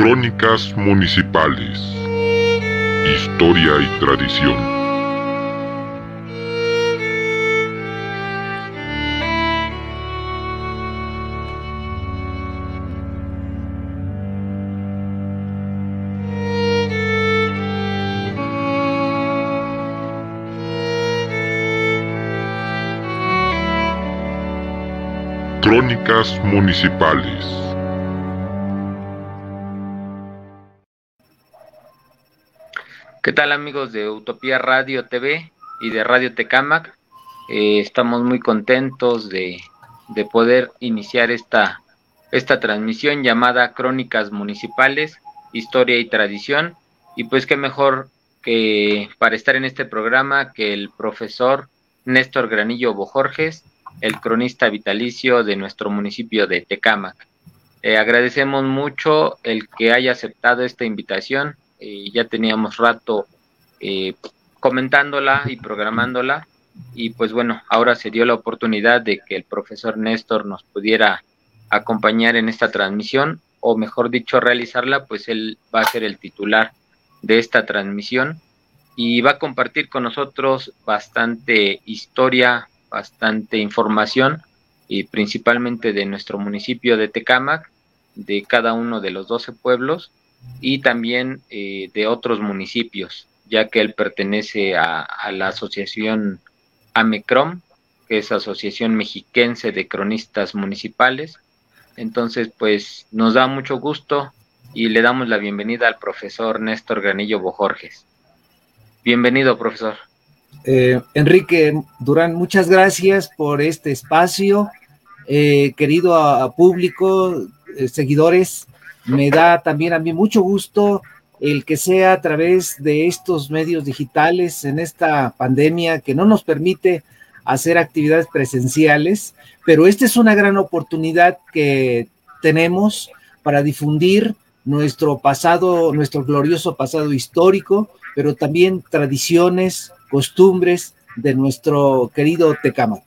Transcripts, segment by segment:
Crónicas Municipales. Historia y tradición. Crónicas Municipales. ¿Qué tal amigos de Utopía Radio TV y de Radio Tecamac? Eh, estamos muy contentos de, de, poder iniciar esta, esta transmisión llamada Crónicas Municipales, Historia y Tradición. Y pues qué mejor que para estar en este programa que el profesor Néstor Granillo Bojorges, el cronista vitalicio de nuestro municipio de Tecámac. Eh, agradecemos mucho el que haya aceptado esta invitación. Eh, ya teníamos rato eh, comentándola y programándola. Y pues bueno, ahora se dio la oportunidad de que el profesor Néstor nos pudiera acompañar en esta transmisión, o mejor dicho, realizarla, pues él va a ser el titular de esta transmisión y va a compartir con nosotros bastante historia, bastante información y principalmente de nuestro municipio de Tecámac, de cada uno de los 12 pueblos y también eh, de otros municipios, ya que él pertenece a, la asociación AMECROM, que es Asociación Mexiquense de Cronistas Municipales. Entonces, pues nos da mucho gusto y le damos la bienvenida al profesor Néstor Granillo Bojorges. Bienvenido, profesor. Eh, Enrique Durán, muchas gracias por este espacio. Eh, querido público, seguidores, me da también a mí mucho gusto el que sea a través de estos medios digitales en esta pandemia que no nos permite hacer actividades presenciales, pero esta es una gran oportunidad que tenemos para difundir nuestro pasado, nuestro glorioso pasado histórico, pero también tradiciones, costumbres de nuestro querido Tecámac.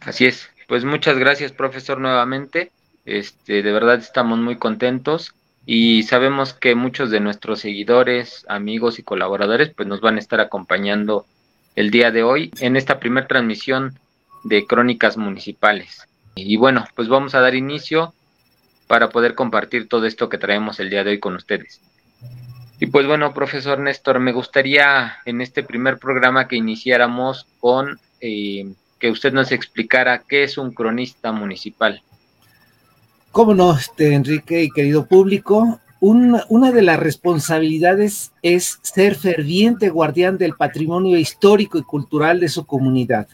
Así es. Pues muchas gracias, profesor, nuevamente. Este, de verdad estamos muy contentos y sabemos que muchos de nuestros seguidores, amigos y colaboradores pues nos van a estar acompañando el día de hoy en esta primera transmisión de Crónicas Municipales. Y bueno, pues vamos a dar inicio para poder compartir todo esto que traemos el día de hoy con ustedes. Y pues bueno, profesor Néstor, me gustaría en este primer programa que iniciáramos con eh, que usted nos explicara qué es un cronista municipal. Cómo no, este, Enrique y querido público, una de las responsabilidades es ser ferviente guardián del patrimonio histórico y cultural de su comunidad.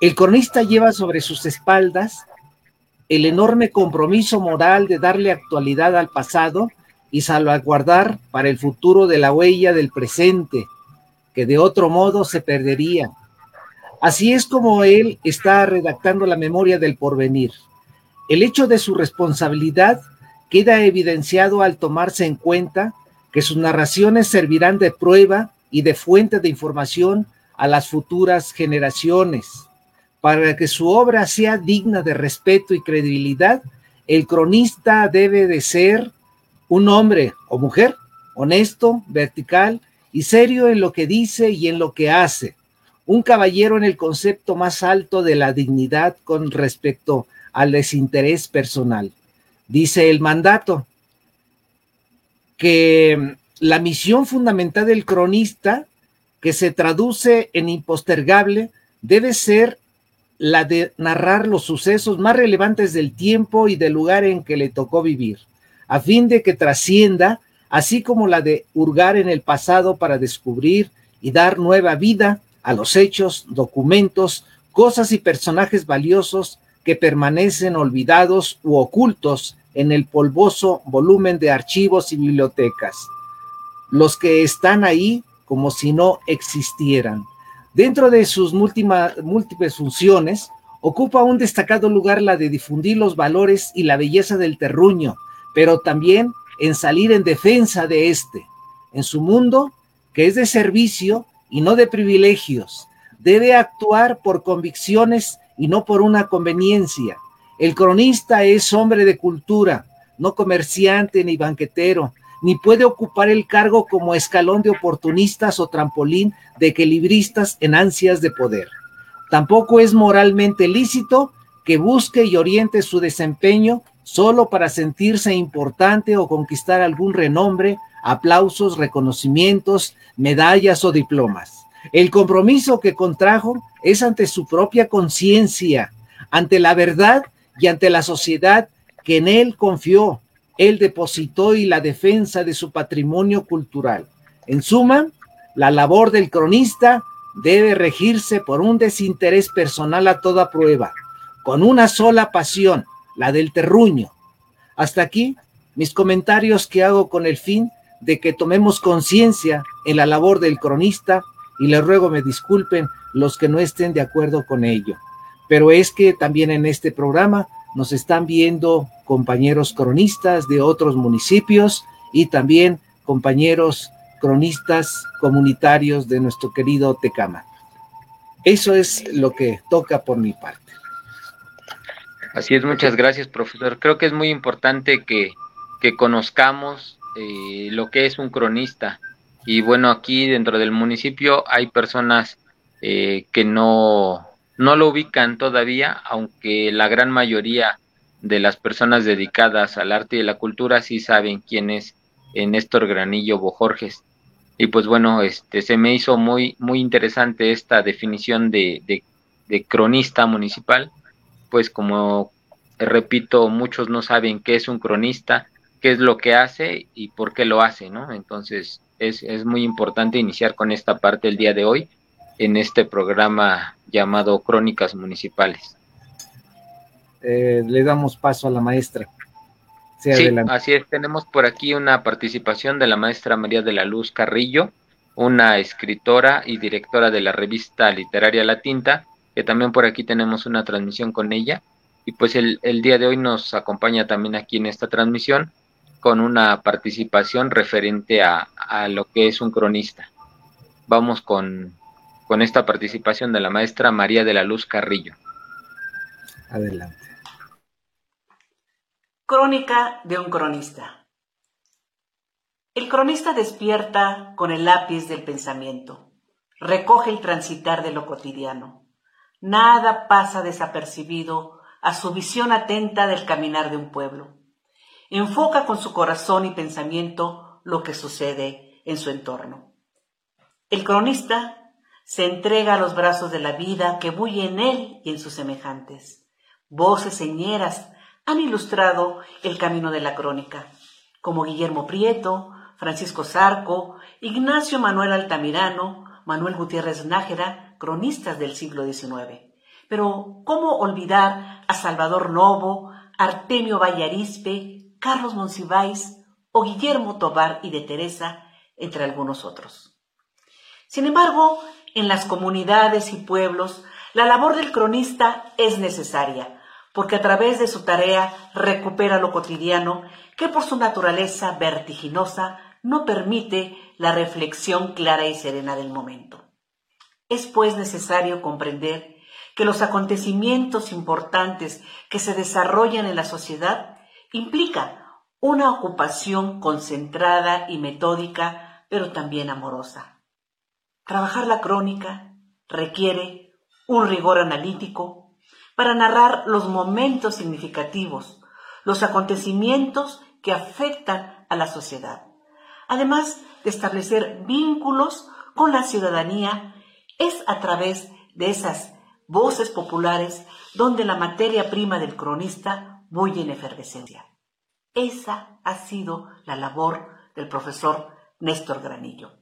El cronista lleva sobre sus espaldas el enorme compromiso moral de darle actualidad al pasado y salvaguardar para el futuro de la huella del presente, que de otro modo se perdería. Así es como él está redactando la memoria del porvenir. El hecho de su responsabilidad queda evidenciado al tomarse en cuenta que sus narraciones servirán de prueba y de fuente de información a las futuras generaciones. Para que su obra sea digna de respeto y credibilidad, el cronista debe de ser un hombre o mujer honesto, vertical y serio en lo que dice y en lo que hace. Un caballero en el concepto más alto de la dignidad con respecto al desinterés personal. Dice el mandato que la misión fundamental del cronista, que se traduce en impostergable, debe ser la de narrar los sucesos más relevantes del tiempo y del lugar en que le tocó vivir a fin de que trascienda, así como la de hurgar en el pasado para descubrir y dar nueva vida a los hechos, documentos, cosas y personajes valiosos que permanecen olvidados u ocultos en el polvoso volumen de archivos y bibliotecas. Los que están ahí como si no existieran. Dentro de sus múltiples funciones, ocupa un destacado lugar la de difundir los valores y la belleza del terruño, pero también en salir en defensa de éste, en su mundo que es de servicio y no de privilegios. Debe actuar por convicciones y no por una conveniencia. El cronista es hombre de cultura, no comerciante ni banquetero, ni puede ocupar el cargo como escalón de oportunistas o trampolín de equilibristas en ansias de poder. Tampoco es moralmente lícito que busque y oriente su desempeño solo para sentirse importante o conquistar algún renombre, aplausos, reconocimientos, medallas o diplomas. El compromiso que contrajo es ante su propia conciencia, ante la verdad y ante la sociedad que en él confió, él depositó y la defensa de su patrimonio cultural. En suma, la labor del cronista debe regirse por un desinterés personal a toda prueba, con una sola pasión, la del terruño. Hasta aquí mis comentarios que hago con el fin de que tomemos conciencia en la labor del cronista y les ruego me disculpen los que no estén de acuerdo con ello. Pero es que también en este programa nos están viendo compañeros cronistas de otros municipios y también compañeros cronistas comunitarios de nuestro querido Tecama. Eso es lo que toca por mi parte. Así es, muchas gracias, profesor. Creo que es muy importante que, conozcamos eh, lo que es un cronista. Y bueno, aquí dentro del municipio hay personas eh, que no, no lo ubican todavía, aunque la gran mayoría de las personas dedicadas al arte y la cultura sí saben quién es Néstor Granillo Bojorges. Y pues bueno, este se me hizo muy, muy interesante esta definición de, de, cronista municipal, pues como repito, muchos no saben qué es un cronista, qué es lo que hace y por qué lo hace, ¿no? Entonces es, es muy importante iniciar con esta parte el día de hoy en este programa llamado Crónicas Municipales. Eh, le damos paso a la maestra. sí, así es. Tenemos por aquí una participación de la maestra María de la Luz Carrillo, una escritora y directora de la revista literaria La Tinta, que también por aquí tenemos una transmisión con ella. Y pues el, el día de hoy nos acompaña también aquí en esta transmisión con una participación referente a, a lo que es un cronista. Vamos con, con esta participación de la maestra María de la Luz Carrillo. Adelante. Crónica de un cronista. El cronista despierta con el lápiz del pensamiento, recoge el transitar de lo cotidiano. Nada pasa desapercibido a su visión atenta del caminar de un pueblo. Enfoca con su corazón y pensamiento lo que sucede en su entorno. El cronista se entrega a los brazos de la vida que bulle en él y en sus semejantes. Voces señeras han ilustrado el camino de la crónica, como Guillermo Prieto, Francisco Zarco, Ignacio Manuel Altamirano, Manuel Gutiérrez Nájera, cronistas del siglo XIX. Pero, ¿cómo olvidar a Salvador Novo, Artemio Vallarispe, Carlos Monsiváis o Guillermo Tobar y de Teresa, entre algunos otros? Sin embargo, en las comunidades y pueblos, la labor del cronista es necesaria, porque a través de su tarea recupera lo cotidiano que por su naturaleza vertiginosa no permite la reflexión clara y serena del momento. Es pues necesario comprender que los acontecimientos importantes que se desarrollan en la sociedad implican una ocupación concentrada y metódica, pero también amorosa. Trabajar la crónica requiere un rigor analítico para narrar los momentos significativos, los acontecimientos que afectan a la sociedad. Además de establecer vínculos con la ciudadanía, es a través de esas voces populares donde la materia prima del cronista bulle en efervescencia. Esa ha sido la labor del profesor Néstor Granillo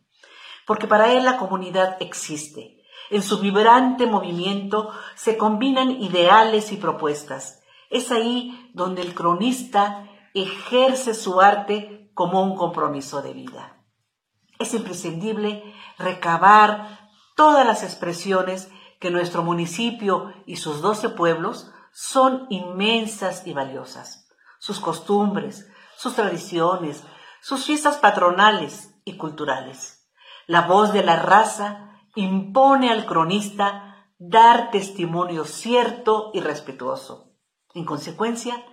porque para él la comunidad existe. En su vibrante movimiento se combinan ideales y propuestas. Es ahí donde el cronista ejerce su arte como un compromiso de vida. Es imprescindible recabar todas las expresiones que nuestro municipio y sus doce pueblos son inmensas y valiosas. Sus costumbres, sus tradiciones, sus fiestas patronales y culturales. La voz de la raza impone al cronista dar testimonio cierto y respetuoso. En consecuencia,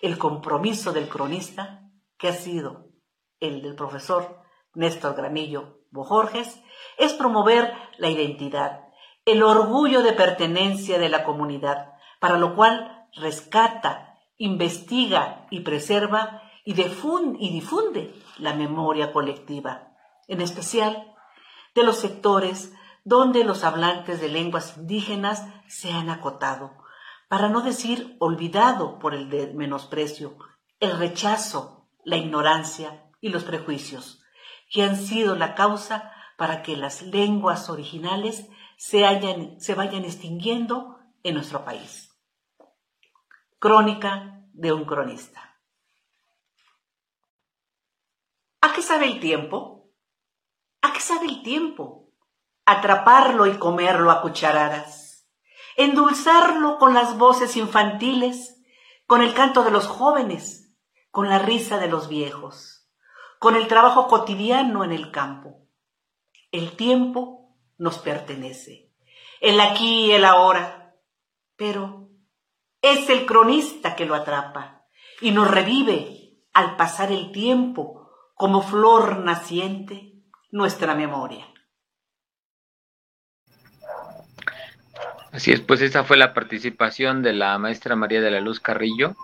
el compromiso del cronista, que ha sido el del profesor Néstor Gramillo Bojorges, es promover la identidad, el orgullo de pertenencia de la comunidad, para lo cual rescata, investiga y preserva y, difunde la memoria colectiva, en especial de los sectores donde los hablantes de lenguas indígenas se han acotado, para no decir olvidado por el menosprecio, el rechazo, la ignorancia y los prejuicios, que han sido la causa para que las lenguas originales se, se vayan extinguiendo en nuestro país. Crónica de un cronista. ¿A qué sabe el tiempo? ¿A qué sabe el tiempo? Atraparlo y comerlo a cucharadas, endulzarlo con las voces infantiles, con el canto de los jóvenes, con la risa de los viejos, con el trabajo cotidiano en el campo. El tiempo nos pertenece, el aquí y el ahora, pero es el cronista que lo atrapa y nos revive al pasar el tiempo como flor naciente nuestra memoria. Así es, pues esa fue la participación de la maestra María de la Luz Carrillo,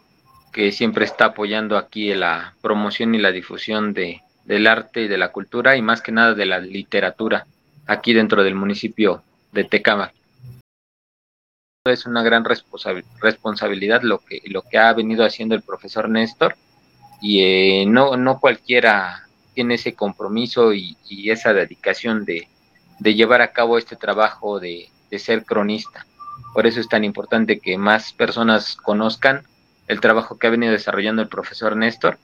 que siempre está apoyando aquí la promoción y la difusión de, del arte y de la cultura y más que nada de la literatura aquí dentro del municipio de Tecámac es una gran responsabilidad lo que, lo que ha venido haciendo el profesor Néstor y eh, no, no cualquiera tiene ese compromiso y, esa dedicación de, llevar a cabo este trabajo de, ser cronista. Por eso es tan importante que más personas conozcan el trabajo que ha venido desarrollando el profesor Néstor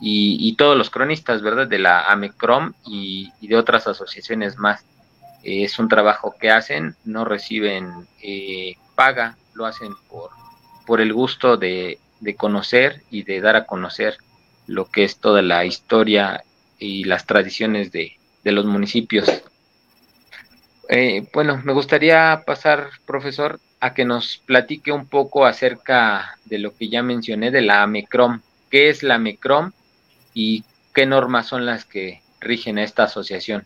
y, todos los cronistas, ¿verdad? De la AMECROM y, de otras asociaciones más. es un trabajo que hacen, no reciben eh, paga, lo hacen por, por el gusto de, conocer y de dar a conocer lo que es toda la historia y las tradiciones de, los municipios. Eh, bueno, me gustaría pasar, profesor, a que nos platique un poco acerca de lo que ya mencioné de la AMECROM. ¿Qué es la AMECROM y qué normas son las que rigen a esta asociación?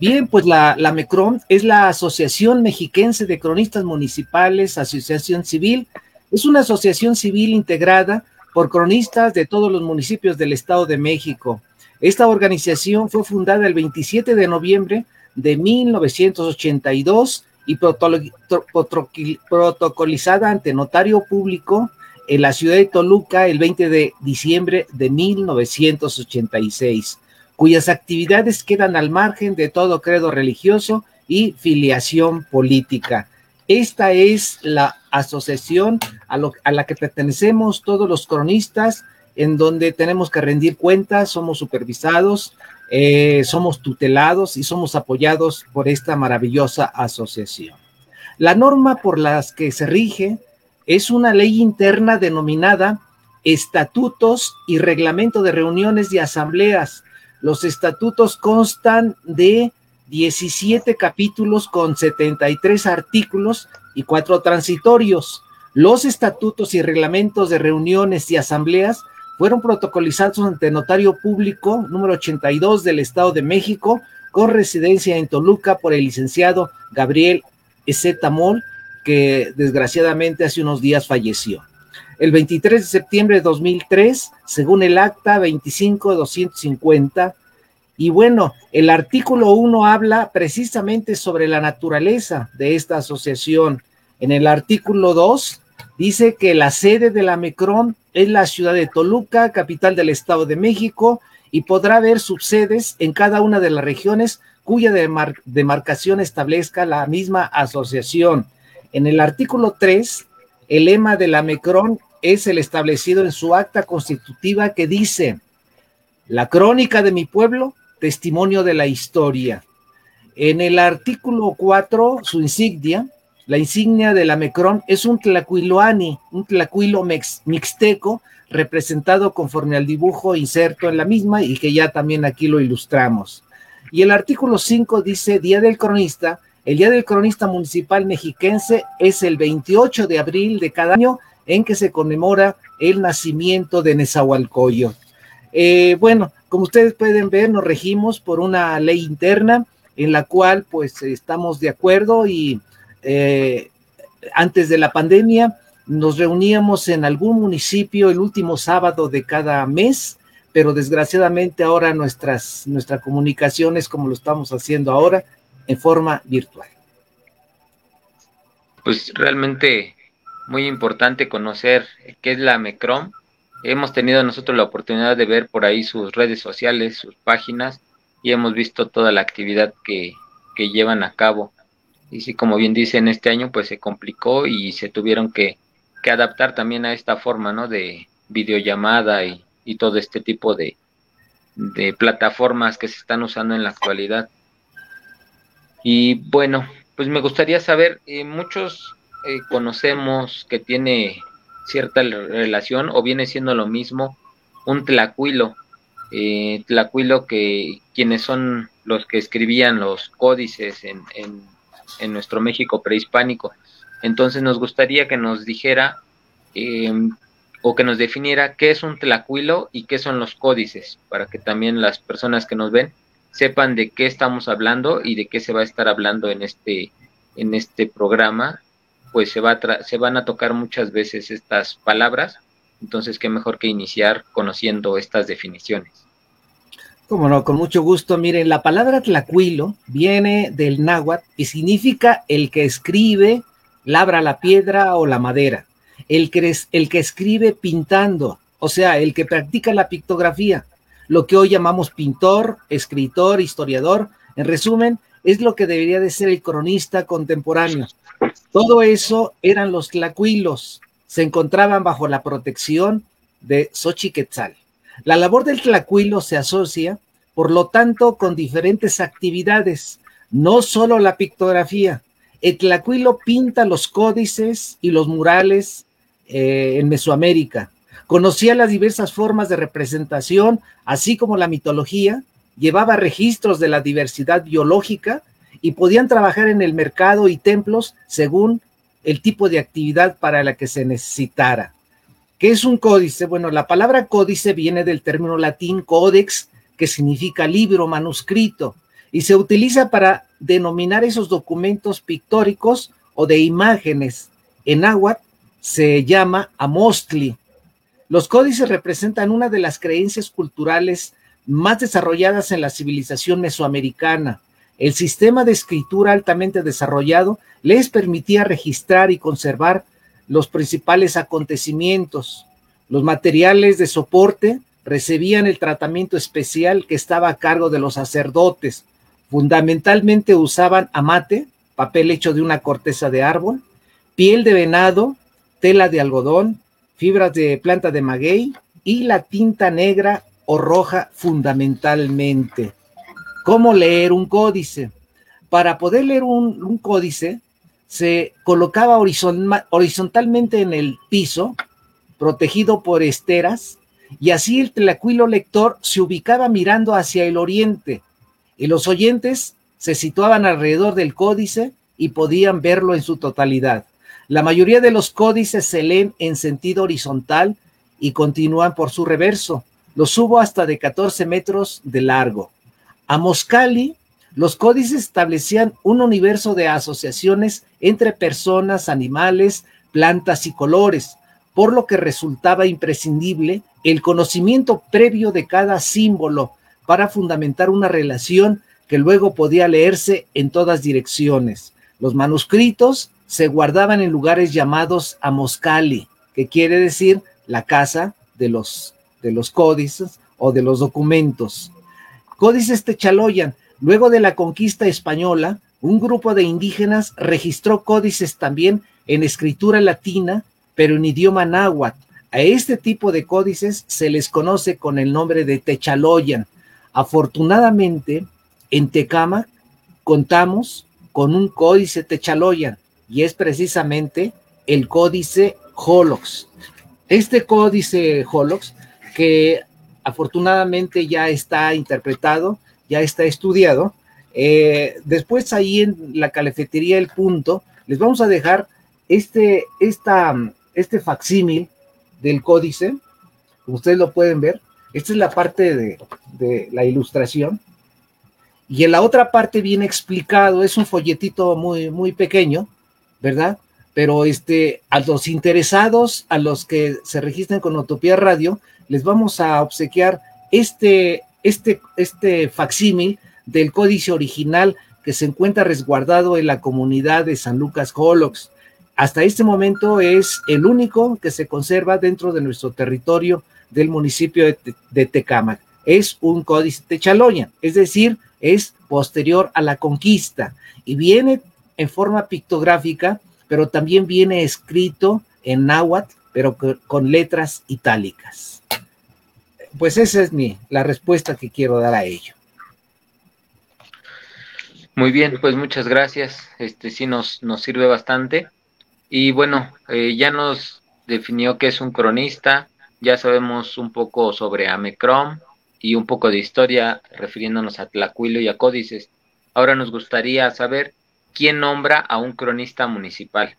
Bien, pues la, la MECROM es la Asociación Mexiquense de Cronistas Municipales, Asociación Civil. Es una asociación civil integrada por cronistas de todos los municipios del Estado de México. Esta organización fue fundada el 27 de noviembre de 1982 y protocolizada ante notario público en la ciudad de Toluca el 20 de diciembre de 1986 cuyas actividades quedan al margen de todo credo religioso y filiación política. Esta es la asociación a, la que pertenecemos todos los cronistas, en donde tenemos que rendir cuentas, somos supervisados, eh, somos tutelados y somos apoyados por esta maravillosa asociación. La norma por la que se rige es una ley interna denominada Estatutos y Reglamento de Reuniones y Asambleas los estatutos constan de 17 capítulos con 73 artículos y cuatro transitorios. Los estatutos y reglamentos de reuniones y asambleas fueron protocolizados ante notario público número 82 del Estado de México con residencia en Toluca por el licenciado Gabriel Z. Mol, que desgraciadamente hace unos días falleció el 23 de septiembre de 2003, según el acta 25250. Y bueno, el artículo 1 habla precisamente sobre la naturaleza de esta asociación. En el artículo 2 dice que la sede de la MECRON es la ciudad de Toluca, capital del Estado de México, y podrá haber subsedes en cada una de las regiones cuya demarcación establezca la misma asociación. En el artículo 3, el lema de la MECRON es el establecido en su acta constitutiva que dice, la crónica de mi pueblo, testimonio de la historia. En el artículo 4, su insignia, la insignia de la Mecrón es un tlacuiloani, un tlacuilo mixteco, representado conforme al dibujo inserto en la misma y que ya también aquí lo ilustramos. Y el artículo 5 dice, Día del Cronista, el Día del Cronista Municipal Mexiquense es el 28 de abril de cada año en que se conmemora el nacimiento de Nezahualcóyotl. Eh, bueno, como ustedes pueden ver, nos regimos por una ley interna en la cual pues estamos de acuerdo y eh, antes de la pandemia nos reuníamos en algún municipio el último sábado de cada mes, pero desgraciadamente ahora nuestras, nuestra comunicación es como lo estamos haciendo ahora, en forma virtual. Pues realmente muy importante conocer qué es la MECROM. Hemos tenido nosotros la oportunidad de ver por ahí sus redes sociales, sus páginas, y hemos visto toda la actividad que, que llevan a cabo. Y sí, como bien dice, en este año pues se complicó y se tuvieron que, que adaptar también a esta forma, ¿no? De videollamada y, y todo este tipo de, de plataformas que se están usando en la actualidad. Y bueno, pues me gustaría saber, eh, muchos eh, conocemos que tiene cierta relación o viene siendo lo mismo un tlacuilo, eh, tlacuilo que quienes son los que escribían los códices en, en, nuestro México prehispánico. Entonces nos gustaría que nos dijera eh, o que nos definiera qué es un tlacuilo y qué son los códices, para que también las personas que nos ven sepan de qué estamos hablando y de qué se va a estar hablando en este, en este programa, pues se, va se van a tocar muchas veces estas palabras, entonces qué mejor que iniciar conociendo estas definiciones. Como no, con mucho gusto. Miren, la palabra tlacuilo viene del náhuatl y significa el que escribe, labra la piedra o la madera, el que, el que escribe pintando, o sea, el que practica la pictografía, lo que hoy llamamos pintor, escritor, historiador, en resumen, es lo que debería de ser el cronista contemporáneo. Todo eso eran los tlacuilos, se encontraban bajo la protección de Xochiquetzal. La labor del tlacuilo se asocia, por lo tanto, con diferentes actividades, no solo la pictografía. El tlacuilo pinta los códices y los murales eh, en Mesoamérica. Conocía las diversas formas de representación, así como la mitología, llevaba registros de la diversidad biológica y podían trabajar en el mercado y templos según el tipo de actividad para la que se necesitara. ¿Qué es un códice? Bueno, la palabra códice viene del término latín codex, que significa libro, manuscrito, y se utiliza para denominar esos documentos pictóricos o de imágenes. En agua se llama amostli. Los códices representan una de las creencias culturales más desarrolladas en la civilización mesoamericana. El sistema de escritura altamente desarrollado les permitía registrar y conservar los principales acontecimientos. Los materiales de soporte recibían el tratamiento especial que estaba a cargo de los sacerdotes. Fundamentalmente usaban amate, papel hecho de una corteza de árbol, piel de venado, tela de algodón, fibras de planta de maguey y la tinta negra o roja fundamentalmente. ¿Cómo leer un códice? Para poder leer un, códice, se colocaba horizontalmente en el piso, protegido por esteras, y así el tlacuilo lector se ubicaba mirando hacia el oriente, y los oyentes se situaban alrededor del códice y podían verlo en su totalidad. La mayoría de los códices se leen en sentido horizontal y continúan por su reverso. Los subo hasta de 14 metros de largo. A Moscali los códices establecían un universo de asociaciones entre personas, animales, plantas y colores, por lo que resultaba imprescindible el conocimiento previo de cada símbolo para fundamentar una relación que luego podía leerse en todas direcciones. Los manuscritos se guardaban en lugares llamados amoscali, que quiere decir la casa de los, de los códices o de los documentos. Códices Techaloyan Luego de la conquista española, un grupo de indígenas registró códices también en escritura latina, pero en idioma náhuatl. A este tipo de códices se les conoce con el nombre de Techaloyan. Afortunadamente, en Tecama contamos con un códice Techaloyan y es precisamente el códice Holox. Este códice Holox, que afortunadamente ya está interpretado, ya está estudiado. Eh, después ahí en la cafetería El Punto, les vamos a dejar este, esta, este facsímil del códice, como ustedes lo pueden ver, esta es la parte de, de la ilustración, y en la otra parte viene explicado, es un folletito muy, muy pequeño, ¿verdad? Pero este, a los interesados, a los que se registren con Utopía Radio, les vamos a obsequiar este, este, este facsímil del códice original que se encuentra resguardado en la comunidad de San Lucas Holox. Hasta este momento es el único que se conserva dentro de nuestro territorio del municipio de, de Tecámac. Es un códice de Chaloña, es decir, es posterior a la conquista y viene en forma pictográfica, pero también viene escrito en náhuatl, pero con letras itálicas. Pues esa es mi, la respuesta que quiero dar a ello. Muy bien, pues muchas gracias. Este sí nos, nos sirve bastante. Y bueno, eh, ya nos definió que es un cronista, ya sabemos un poco sobre Amecrom, y un poco de historia refiriéndonos a Tlacuilo y a códices. Ahora nos gustaría saber quién nombra a un cronista municipal.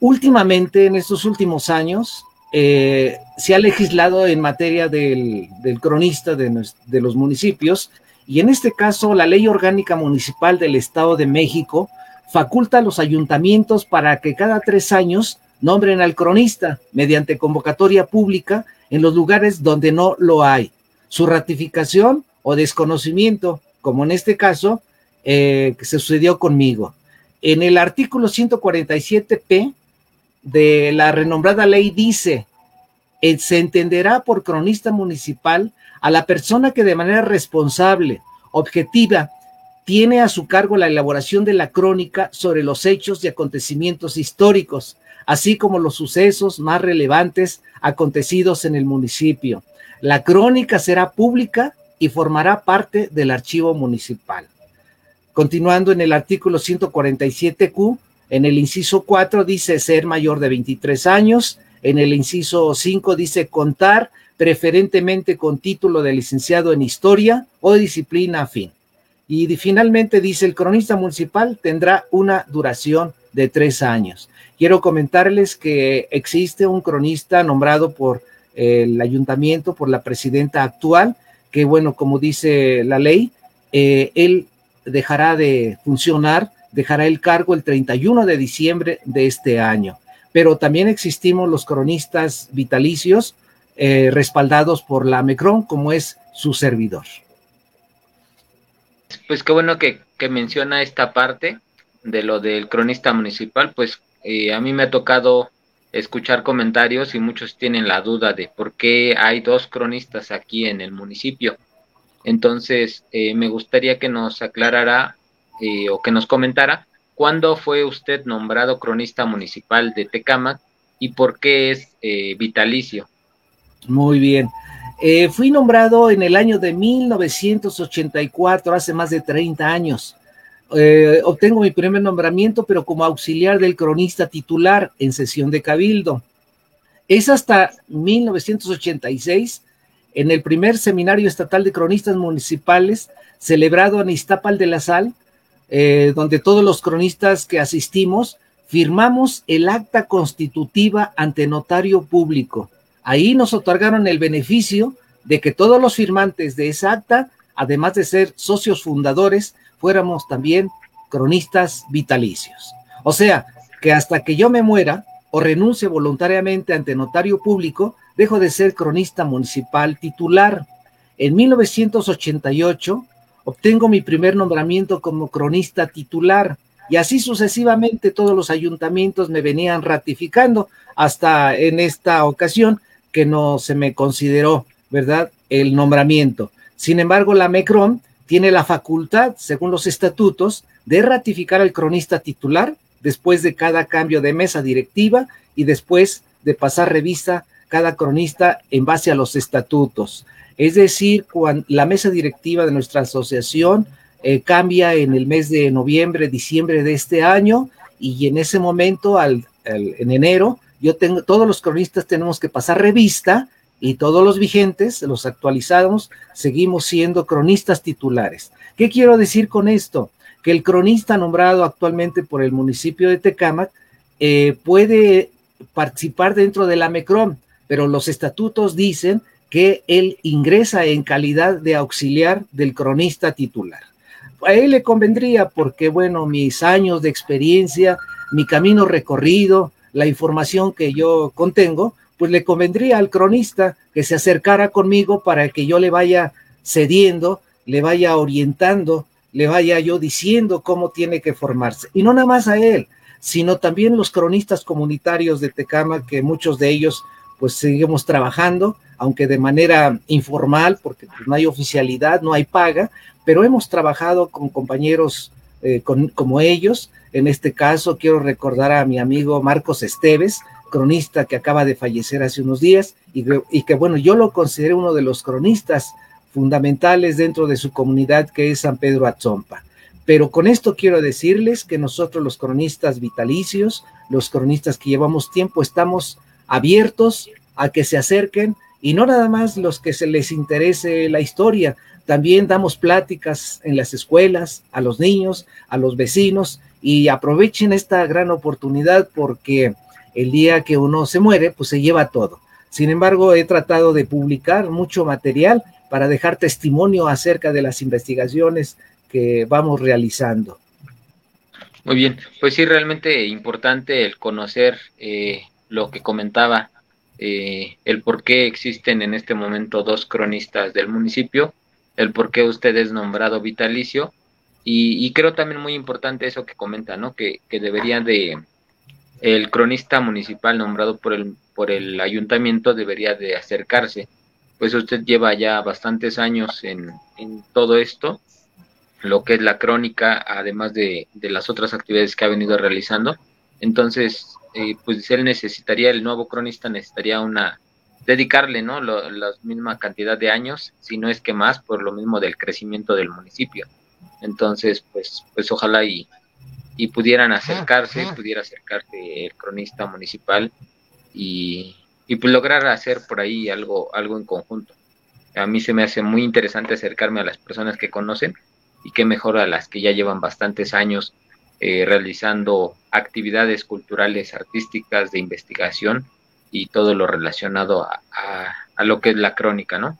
Últimamente, en estos últimos años, eh, se ha legislado en materia del, cronista de, de, los municipios y en este caso la ley orgánica municipal del Estado de México faculta a los ayuntamientos para que cada tres años nombren al cronista mediante convocatoria pública en los lugares donde no lo hay. Su ratificación o desconocimiento, como en este caso, eh, que se sucedió conmigo. En el artículo 147p de la renombrada ley dice, eh, se entenderá por cronista municipal a la persona que de manera responsable, objetiva, tiene a su cargo la elaboración de la crónica sobre los hechos y acontecimientos históricos, así como los sucesos más relevantes acontecidos en el municipio. La crónica será pública y formará parte del archivo municipal. Continuando en el artículo 147Q, en el inciso 4 dice ser mayor de 23 años, en el inciso 5 dice contar preferentemente con título de licenciado en historia o disciplina afín. Y finalmente dice el cronista municipal tendrá una duración de tres años. Quiero comentarles que existe un cronista nombrado por el ayuntamiento, por la presidenta actual, que bueno, como dice la ley, eh, él dejará de funcionar, dejará el cargo el 31 de diciembre de este año. Pero también existimos los cronistas vitalicios eh, respaldados por la MECRON, como es su servidor. Pues qué bueno que, menciona esta parte de lo del cronista municipal, pues eh, a mí me ha tocado escuchar comentarios y muchos tienen la duda de por qué hay dos cronistas aquí en el municipio. Entonces, eh, me gustaría que nos aclarara eh, o que nos comentara cuándo fue usted nombrado cronista municipal de Tecámac y por qué es vitalicio. Muy bien. fui nombrado en el año de 1984, hace más de 30 años. Eh, obtengo mi primer nombramiento, pero como auxiliar del cronista titular en sesión de cabildo. Es hasta 1986, en el primer seminario estatal de cronistas municipales, celebrado en Iztapal de la Sal, eh, donde todos los cronistas que asistimos firmamos el acta constitutiva ante notario público. Ahí nos otorgaron el beneficio de que todos los firmantes de esa acta, además de ser socios fundadores, fuéramos también cronistas vitalicios. O sea, que hasta que yo me muera o renuncie voluntariamente ante notario público, dejo de ser cronista municipal titular. En 1988 obtengo mi primer nombramiento como cronista titular y así sucesivamente todos los ayuntamientos me venían ratificando hasta en esta ocasión que no se me consideró, ¿verdad?, el nombramiento. Sin embargo, la MECRON tiene la facultad, según los estatutos, de ratificar al cronista titular después de cada cambio de mesa directiva y después de pasar revista cada cronista en base a los estatutos. Es decir, la mesa directiva de nuestra asociación eh, cambia en el mes de noviembre, diciembre de este año y en ese momento, al, en enero, yo tengo, todos los cronistas tenemos que pasar revista y todos los vigentes, los actualizados, seguimos siendo cronistas titulares. ¿Qué quiero decir con esto? Que el cronista nombrado actualmente por el municipio de Tecámac eh, puede participar dentro de la MECROM, pero los estatutos dicen que él ingresa en calidad de auxiliar del cronista titular. A él le convendría porque, bueno, mis años de experiencia, mi camino recorrido, la información que yo contengo, pues le convendría al cronista que se acercara conmigo para que yo le vaya cediendo, le vaya orientando, le vaya yo diciendo cómo tiene que formarse. Y no nada más a él, sino también los cronistas comunitarios de Tecama, que muchos de ellos pues seguimos trabajando, aunque de manera informal, porque pues, no hay oficialidad, no hay paga, pero hemos trabajado con compañeros eh, como ellos. En este caso, quiero recordar a mi amigo Marcos Esteves, cronista que acaba de fallecer hace unos días, y, y que bueno, yo lo considero uno de los cronistas fundamentales dentro de su comunidad, que es San Pedro Atzompa. Pero con esto quiero decirles que nosotros los cronistas vitalicios, los cronistas que llevamos tiempo, estamos abiertos a que se acerquen y no nada más los que se les interese la historia, también damos pláticas en las escuelas, a los niños, a los vecinos y aprovechen esta gran oportunidad porque el día que uno se muere, pues se lleva todo. Sin embargo, he tratado de publicar mucho material para dejar testimonio acerca de las investigaciones que vamos realizando. Muy bien, pues sí, realmente importante el conocer eh, lo que comentaba, eh, el por qué existen en este momento dos cronistas del municipio, el por qué usted es nombrado vitalicio, y, creo también muy importante eso que comenta, ¿no? Que, que debería de, el cronista municipal nombrado por el, por el ayuntamiento debería de acercarse, pues usted lleva ya bastantes años en, en todo esto, lo que es la crónica, además de, de las otras actividades que ha venido realizando, entonces pues él necesitaría, el nuevo cronista necesitaría una, dedicarle, ¿no? la misma cantidad de años, si no es que más, por lo mismo del crecimiento del municipio. Entonces, pues, pues ojalá y, y pudieran acercarse, pudiera acercarse el cronista municipal y, y pues lograr hacer por ahí algo, algo en conjunto. A mí se me hace muy interesante acercarme a las personas que conocen y qué mejor a las que ya llevan bastantes años eh, realizando actividades culturales, artísticas, de investigación y todo lo relacionado a, lo que es la crónica, ¿no?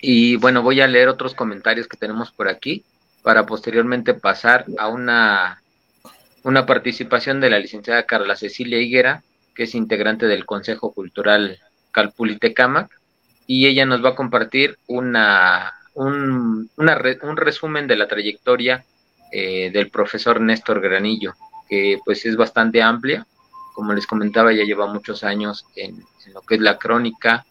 Y bueno, voy a leer otros comentarios que tenemos por aquí para posteriormente pasar a una, una participación de la licenciada Carla Cecilia Higuera, que es integrante del Consejo Cultural Calpulitecamac, y ella nos va a compartir una, un, un resumen de la trayectoria eh, del profesor Néstor Granillo, que pues es bastante amplia. Como les comentaba, ya lleva muchos años en, lo que es la crónica,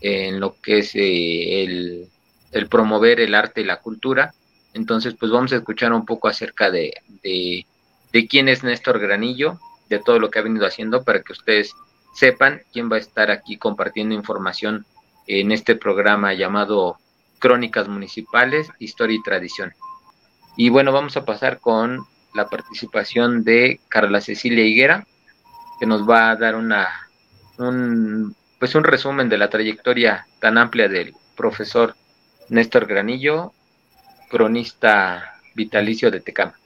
en lo que es eh, el, promover el arte y la cultura. Entonces, pues vamos a escuchar un poco acerca de, de, quién es Néstor Granillo, de todo lo que ha venido haciendo, para que ustedes sepan quién va a estar aquí compartiendo información en este programa llamado Crónicas Municipales, Historia y Tradición. Y bueno, vamos a pasar con la participación de Carla Cecilia Higuera, que nos va a dar una un, pues un resumen de la trayectoria tan amplia del profesor Néstor Granillo, cronista vitalicio de Tecama.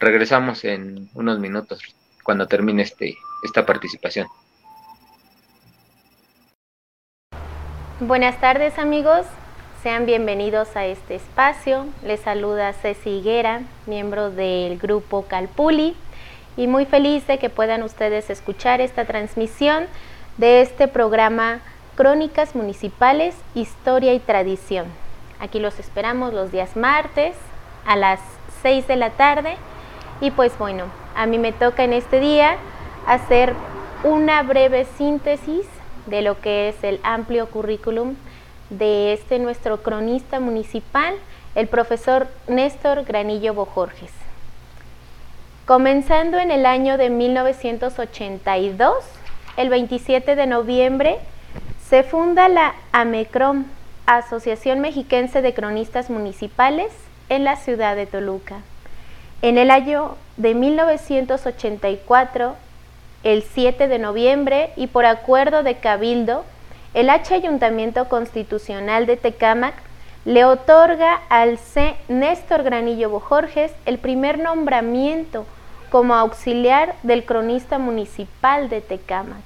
Regresamos en unos minutos cuando termine este, esta participación. Buenas tardes amigos, sean bienvenidos a este espacio. Les saluda Ceci Higuera, miembro del grupo Calpuli, y muy feliz de que puedan ustedes escuchar esta transmisión de este programa Crónicas Municipales, Historia y Tradición. Aquí los esperamos los días martes a las 6 de la tarde y pues bueno, a mí me toca en este día hacer una breve síntesis de lo que es el amplio currículum de este nuestro cronista municipal, el profesor Néstor Granillo Bojorges. Comenzando en el año de 1982, el 27 de noviembre, se funda la AMECROM, Asociación Mexiquense de Cronistas Municipales, en la ciudad de Toluca. En el año de 1984, el 7 de noviembre, y por acuerdo de Cabildo, el H Ayuntamiento Constitucional de Tecámac le otorga al C. Néstor Granillo Bojorges el primer nombramiento como auxiliar del cronista municipal de Tecámac.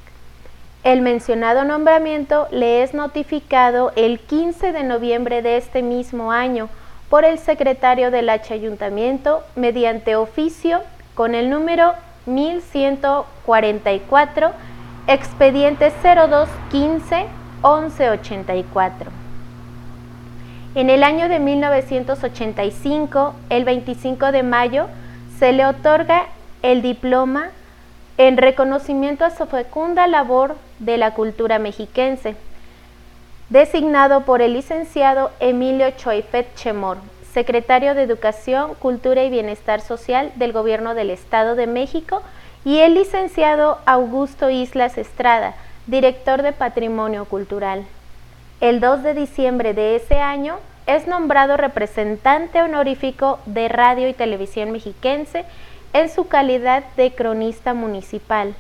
El mencionado nombramiento le es notificado el 15 de noviembre de este mismo año por el secretario del H Ayuntamiento mediante oficio con el número 1144, expediente 0215 1184. En el año de 1985, el 25 de mayo, se le otorga el diploma en reconocimiento a su fecunda labor de la cultura mexiquense, designado por el licenciado Emilio Choifet Chemor, secretario de Educación, Cultura y Bienestar Social del Gobierno del Estado de México, y el licenciado Augusto Islas Estrada, director de Patrimonio Cultural. El 2 de diciembre de ese año es nombrado representante honorífico de Radio y Televisión Mexiquense en su calidad de cronista municipal,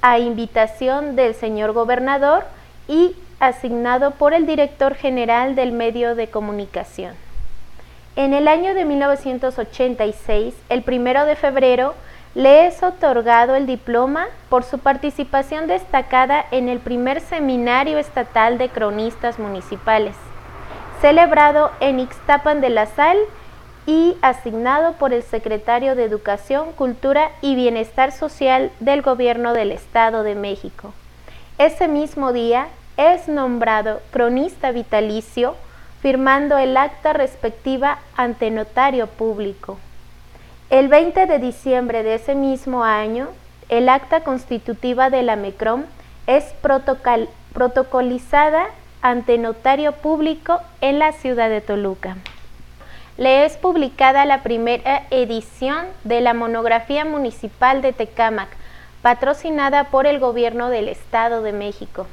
a invitación del señor gobernador y asignado por el director general del medio de comunicación. En el año de 1986, el primero de febrero, le es otorgado el diploma por su participación destacada en el primer seminario estatal de cronistas municipales, celebrado en Ixtapan de la Sal y asignado por el secretario de Educación, Cultura y Bienestar Social del Gobierno del Estado de México. Ese mismo día es nombrado cronista vitalicio firmando el acta respectiva ante notario público. El 20 de diciembre de ese mismo año, el acta constitutiva de la MECROM es protocolizada ante notario público en la ciudad de Toluca. Le es publicada la primera edición de la monografía municipal de Tecámac, patrocinada por el gobierno del Estado de México.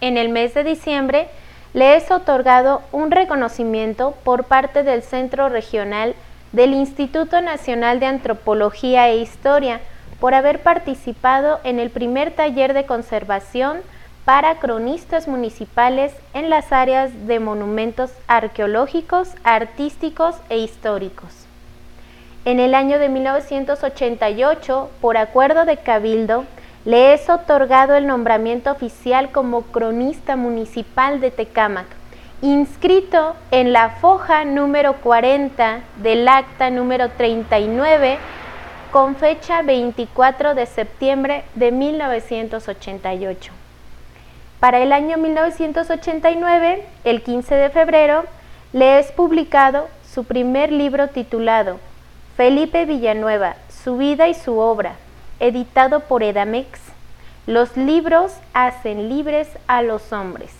En el mes de diciembre, le es otorgado un reconocimiento por parte del Centro Regional del Instituto Nacional de Antropología e Historia por haber participado en el primer taller de conservación para cronistas municipales en las áreas de monumentos arqueológicos, artísticos e históricos. En el año de 1988, por acuerdo de Cabildo, le es otorgado el nombramiento oficial como cronista municipal de Tecámac, inscrito en la foja número 40 del acta número 39 con fecha 24 de septiembre de 1988. Para el año 1989, el 15 de febrero, le es publicado su primer libro titulado Felipe Villanueva, su vida y su obra, editado por Edamex, los libros hacen libres a los hombres.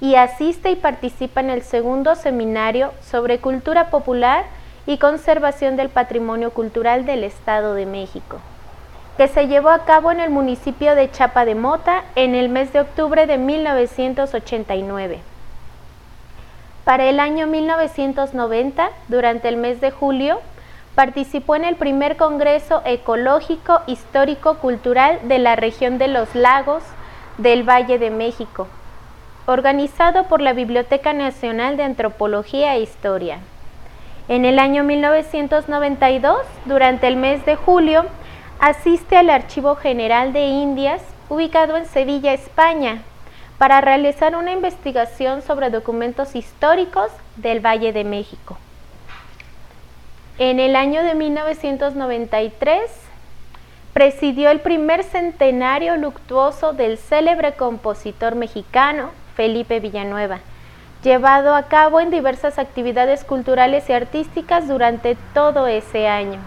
Y asiste y participa en el segundo seminario sobre cultura popular y conservación del patrimonio cultural del Estado de México, que se llevó a cabo en el municipio de Chapa de Mota en el mes de octubre de 1989. Para el año 1990, durante el mes de julio, participó en el primer Congreso Ecológico Histórico Cultural de la región de los lagos del Valle de México, organizado por la Biblioteca Nacional de Antropología e Historia. En el año 1992, durante el mes de julio, asiste al Archivo General de Indias, ubicado en Sevilla, España, para realizar una investigación sobre documentos históricos del Valle de México. En el año de 1993 presidió el primer centenario luctuoso del célebre compositor mexicano Felipe Villanueva, llevado a cabo en diversas actividades culturales y artísticas durante todo ese año.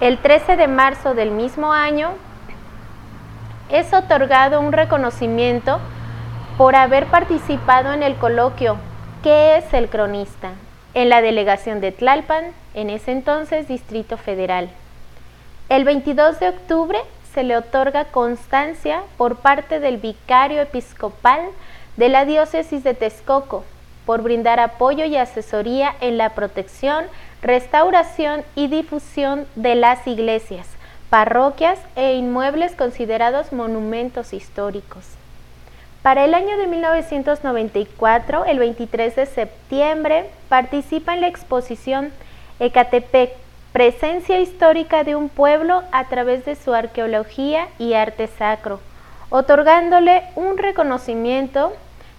El 13 de marzo del mismo año es otorgado un reconocimiento por haber participado en el coloquio ¿Qué es el cronista? en la delegación de Tlalpan, en ese entonces Distrito Federal. El 22 de octubre se le otorga constancia por parte del vicario episcopal de la diócesis de Texcoco por brindar apoyo y asesoría en la protección, restauración y difusión de las iglesias, parroquias e inmuebles considerados monumentos históricos. Para el año de 1994, el 23 de septiembre, participa en la exposición Ecatepec, presencia histórica de un pueblo a través de su arqueología y arte sacro, otorgándole un reconocimiento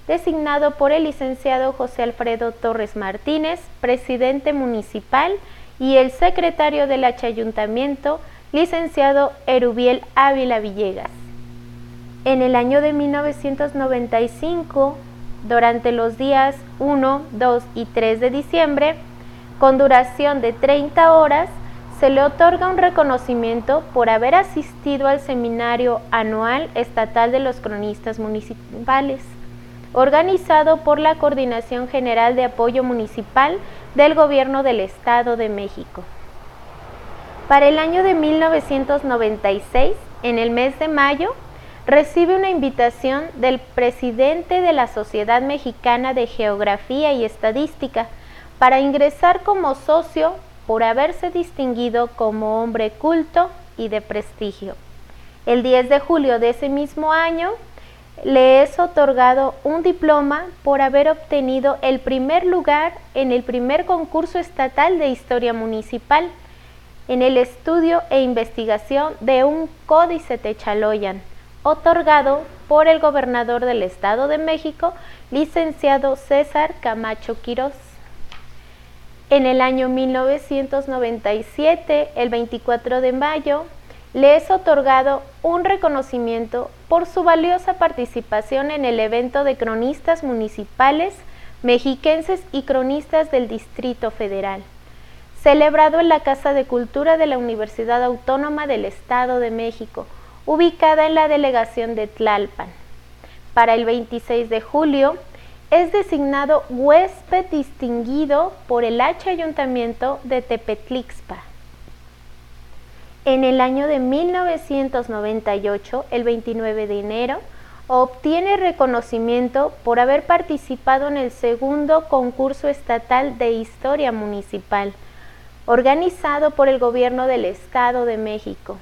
designado por el licenciado José Alfredo Torres Martínez, presidente municipal, y el secretario del H Ayuntamiento, licenciado Erubiel Ávila Villegas. En el año de 1995, durante los días 1, 2 y 3 de diciembre, con duración de 30 horas, se le otorga un reconocimiento por haber asistido al Seminario Anual Estatal de los Cronistas Municipales, organizado por la Coordinación General de Apoyo Municipal del Gobierno del Estado de México. Para el año de 1996, en el mes de mayo, recibe una invitación del presidente de la Sociedad Mexicana de Geografía y Estadística para ingresar como socio por haberse distinguido como hombre culto y de prestigio. El 10 de julio de ese mismo año le es otorgado un diploma por haber obtenido el primer lugar en el primer concurso estatal de historia municipal en el estudio e investigación de un códice Techaloyan otorgado por el gobernador del Estado de México, licenciado César Camacho Quirós. En el año 1997, el 24 de mayo, le es otorgado un reconocimiento por su valiosa participación en el evento de cronistas municipales, mexiquenses y cronistas del Distrito Federal, celebrado en la Casa de Cultura de la Universidad Autónoma del Estado de México, ubicada en la delegación de Tlalpan. Para el 26 de julio es designado huésped distinguido por el H Ayuntamiento de Tepetlixpa. En el año de 1998, el 29 de enero, obtiene reconocimiento por haber participado en el segundo concurso estatal de historia municipal, organizado por el Gobierno del Estado de México.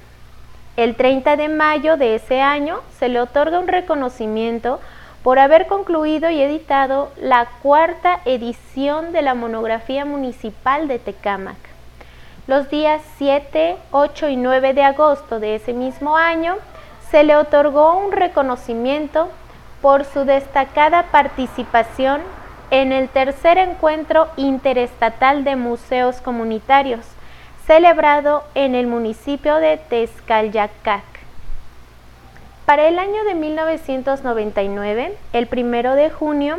El 30 de mayo de ese año se le otorga un reconocimiento por haber concluido y editado la cuarta edición de la monografía municipal de Tecámac. Los días 7, 8 y 9 de agosto de ese mismo año se le otorgó un reconocimiento por su destacada participación en el tercer encuentro interestatal de museos comunitarios, celebrado en el municipio de Tezcalyacac. Para el año de 1999, el primero de junio,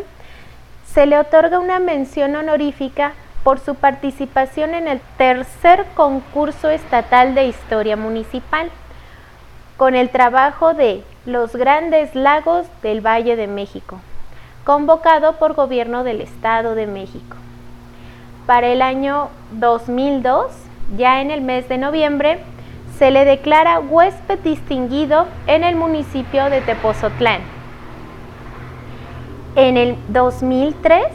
se le otorga una mención honorífica por su participación en el tercer concurso estatal de historia municipal, con el trabajo de Los Grandes Lagos del Valle de México, convocado por Gobierno del Estado de México. Para el año 2002, ya en el mes de noviembre, se le declara huésped distinguido en el municipio de Tepozotlán. En el 2003,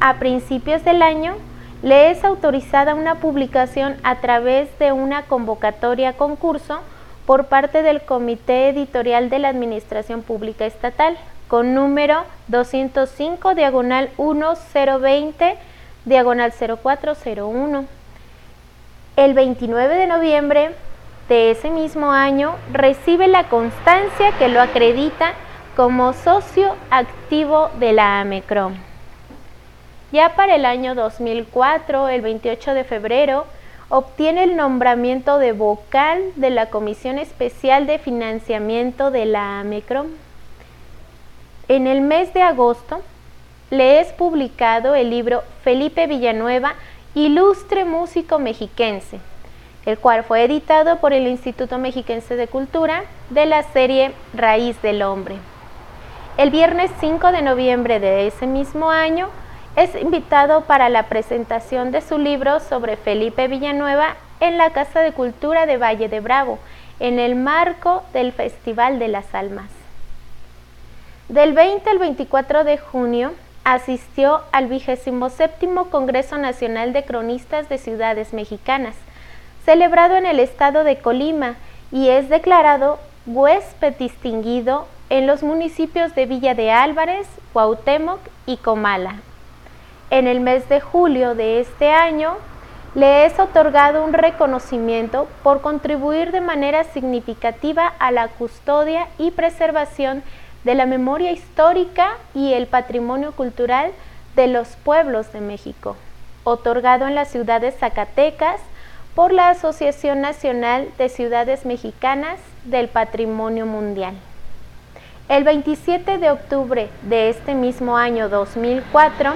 a principios del año, le es autorizada una publicación a través de una convocatoria concurso por parte del Comité Editorial de la Administración Pública Estatal, con número 205 diagonal 1020 diagonal 0401 el 29 de noviembre de ese mismo año recibe la constancia que lo acredita como socio activo de la AMECROM. Ya para el año 2004, el 28 de febrero, obtiene el nombramiento de vocal de la Comisión Especial de Financiamiento de la AMECROM. En el mes de agosto le es publicado el libro Felipe Villanueva ilustre músico mexiquense, el cual fue editado por el Instituto Mexiquense de Cultura de la serie Raíz del Hombre. El viernes 5 de noviembre de ese mismo año es invitado para la presentación de su libro sobre Felipe Villanueva en la Casa de Cultura de Valle de Bravo, en el marco del Festival de las Almas. Del 20 al 24 de junio asistió al vigésimo séptimo Congreso Nacional de Cronistas de Ciudades Mexicanas, celebrado en el estado de Colima y es declarado huésped distinguido en los municipios de Villa de Álvarez, Cuauhtémoc y Comala. En el mes de julio de este año le es otorgado un reconocimiento por contribuir de manera significativa a la custodia y preservación de la memoria histórica y el patrimonio cultural de los pueblos de México, otorgado en la ciudad de Zacatecas por la Asociación Nacional de Ciudades Mexicanas del Patrimonio Mundial. El 27 de octubre de este mismo año 2004,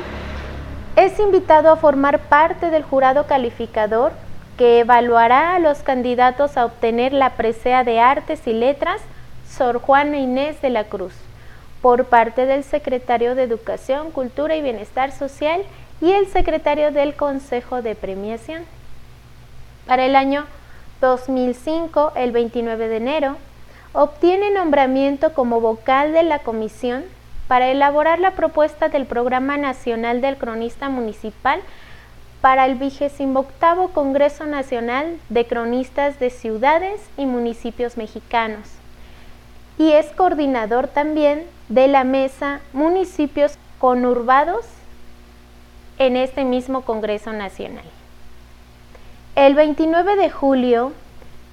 es invitado a formar parte del jurado calificador que evaluará a los candidatos a obtener la presea de Artes y Letras Sor Juana Inés de la Cruz por parte del secretario de Educación, Cultura y Bienestar Social y el secretario del Consejo de Premiación. Para el año 2005, el 29 de enero, obtiene nombramiento como vocal de la comisión para elaborar la propuesta del Programa Nacional del Cronista Municipal para el 28 Congreso Nacional de Cronistas de Ciudades y Municipios Mexicanos. Y es coordinador también de la Mesa Municipios Conurbados en este mismo Congreso Nacional. El 29 de julio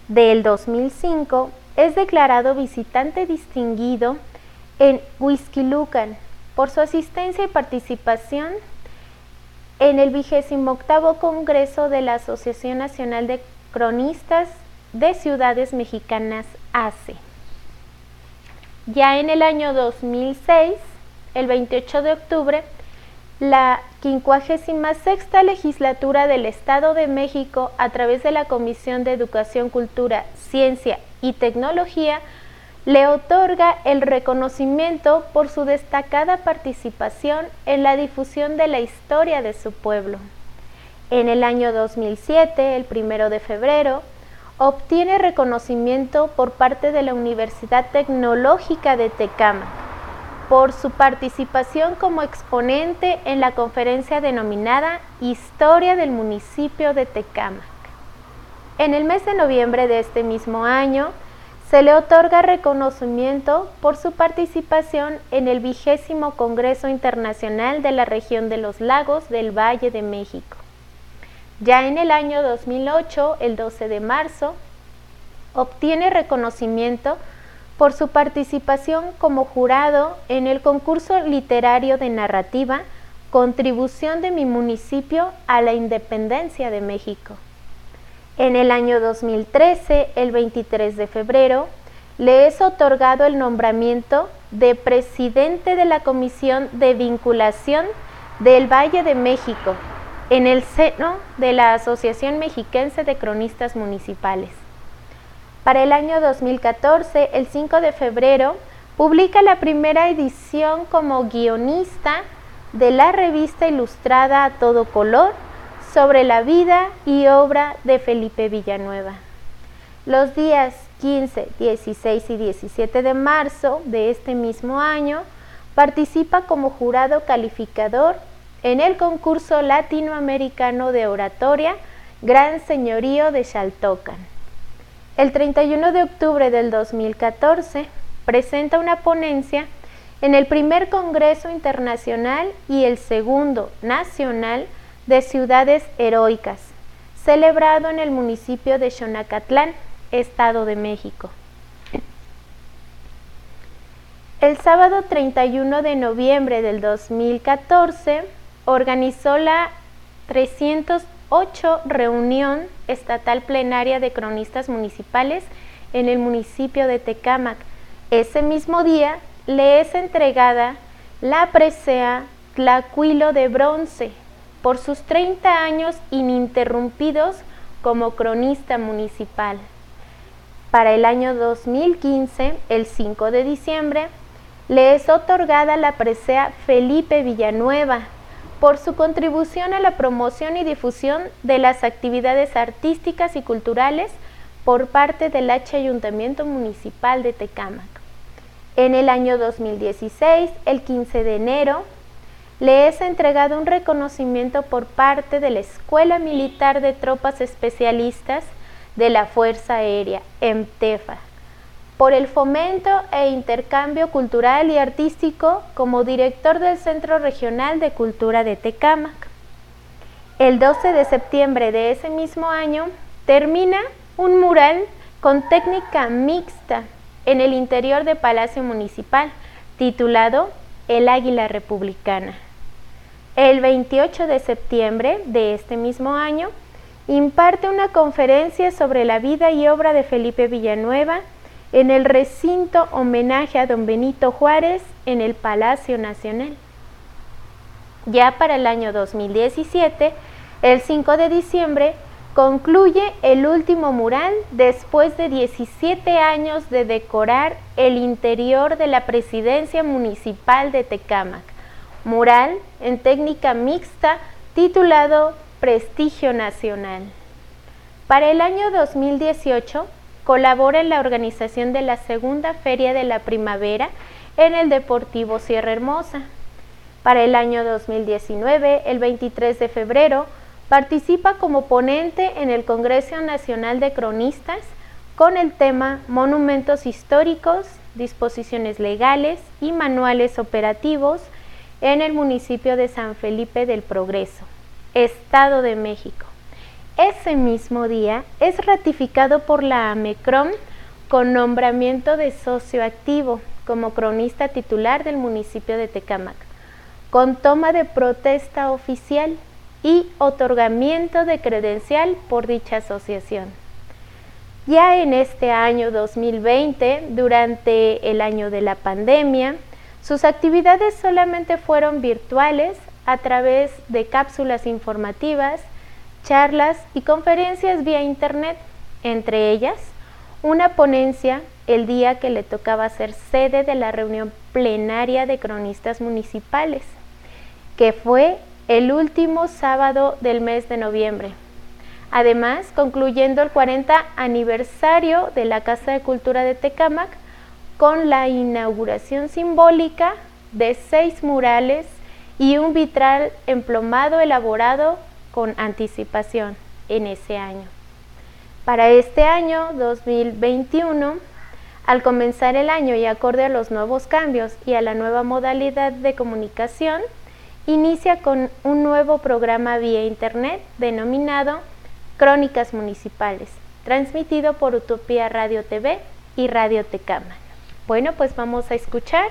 del 2005 es declarado visitante distinguido en Huizquilucan por su asistencia y participación en el vigésimo octavo Congreso de la Asociación Nacional de Cronistas de Ciudades Mexicanas ACE. Ya en el año 2006, el 28 de octubre, la 56 legislatura del Estado de México, a través de la Comisión de Educación, Cultura, Ciencia y Tecnología, le otorga el reconocimiento por su destacada participación en la difusión de la historia de su pueblo. En el año 2007, el primero de febrero, obtiene reconocimiento por parte de la Universidad Tecnológica de Tecama por su participación como exponente en la conferencia denominada Historia del municipio de Tecámac. En el mes de noviembre de este mismo año, se le otorga reconocimiento por su participación en el vigésimo Congreso Internacional de la Región de los Lagos del Valle de México. Ya en el año 2008, el 12 de marzo, obtiene reconocimiento por su participación como jurado en el concurso literario de narrativa Contribución de mi municipio a la independencia de México. En el año 2013, el 23 de febrero, le es otorgado el nombramiento de presidente de la Comisión de Vinculación del Valle de México en el seno de la Asociación Mexiquense de Cronistas Municipales. Para el año 2014, el 5 de febrero, publica la primera edición como guionista de la revista ilustrada a todo color sobre la vida y obra de Felipe Villanueva. Los días 15, 16 y 17 de marzo de este mismo año participa como jurado calificador en el concurso latinoamericano de oratoria Gran Señorío de Xaltocan. El 31 de octubre del 2014 presenta una ponencia en el primer Congreso Internacional y el segundo nacional de ciudades heroicas, celebrado en el municipio de Xonacatlán, Estado de México. El sábado 31 de noviembre del 2014 organizó la 308 reunión estatal plenaria de cronistas municipales en el municipio de Tecámac. Ese mismo día le es entregada la presea Tlacuilo de Bronce por sus 30 años ininterrumpidos como cronista municipal. Para el año 2015, el 5 de diciembre, le es otorgada la presea Felipe Villanueva por su contribución a la promoción y difusión de las actividades artísticas y culturales por parte del H Ayuntamiento Municipal de Tecámac. En el año 2016, el 15 de enero, le es entregado un reconocimiento por parte de la Escuela Militar de Tropas Especialistas de la Fuerza Aérea, EMTEFA, por el fomento e intercambio cultural y artístico como director del Centro Regional de Cultura de Tecámac. el 12 de septiembre de ese mismo año termina un mural con técnica mixta en el interior de Palacio Municipal, titulado El Águila Republicana. El 28 de septiembre de este mismo año, imparte una conferencia sobre la vida y obra de Felipe Villanueva en el recinto homenaje a don Benito Juárez en el Palacio Nacional. Ya para el año 2017, el 5 de diciembre, concluye el último mural después de 17 años de decorar el interior de la presidencia municipal de Tecámac. Mural en técnica mixta titulado Prestigio Nacional. Para el año 2018, colabora en la organización de la segunda Feria de la Primavera en el Deportivo Sierra Hermosa. Para el año 2019, el 23 de febrero, participa como ponente en el Congreso Nacional de Cronistas con el tema Monumentos históricos, disposiciones legales y manuales operativos en el municipio de San Felipe del Progreso, Estado de México. Ese mismo día es ratificado por la AMECROM con nombramiento de socio activo como cronista titular del municipio de Tecámac, con toma de protesta oficial y otorgamiento de credencial por dicha asociación. Ya en este año 2020, durante el año de la pandemia, sus actividades solamente fueron virtuales a través de cápsulas informativas, charlas y conferencias vía Internet, entre ellas una ponencia el día que le tocaba ser sede de la reunión plenaria de cronistas municipales, que fue el último sábado del mes de noviembre. Además, concluyendo el 40 aniversario de la Casa de Cultura de Tecámac con la inauguración simbólica de seis murales y un vitral emplomado elaborado con anticipación en ese año. Para este año 2021, al comenzar el año y acorde a los nuevos cambios y a la nueva modalidad de comunicación, inicia con un nuevo programa vía Internet denominado Crónicas Municipales, transmitido por Utopía Radio TV y Radio Tecama. Bueno, pues vamos a escuchar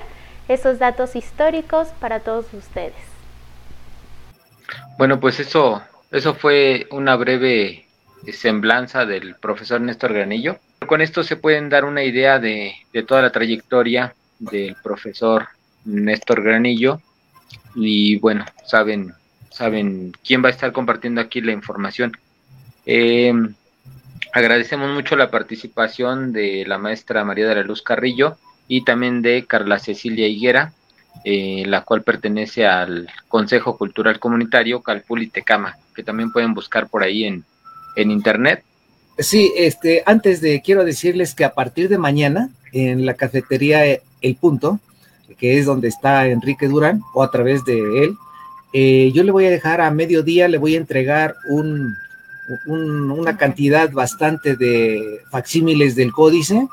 esos datos históricos para todos ustedes. Bueno, pues eso, eso fue una breve semblanza del profesor Néstor Granillo. Con esto se pueden dar una idea de, toda la trayectoria del profesor Néstor Granillo y bueno, saben, saben quién va a estar compartiendo aquí la información. Eh, agradecemos mucho la participación de la maestra María de la Luz Carrillo y también de Carla Cecilia Higuera, eh, la cual pertenece al Consejo Cultural Comunitario Calpul y Tecama, que también pueden buscar por ahí en, en internet. Sí, este, antes de quiero decirles que a partir de mañana en la cafetería El Punto, que es donde está Enrique Durán, o a través de él, eh, yo le voy a dejar a mediodía, le voy a entregar un, una cantidad bastante de facsímiles del códice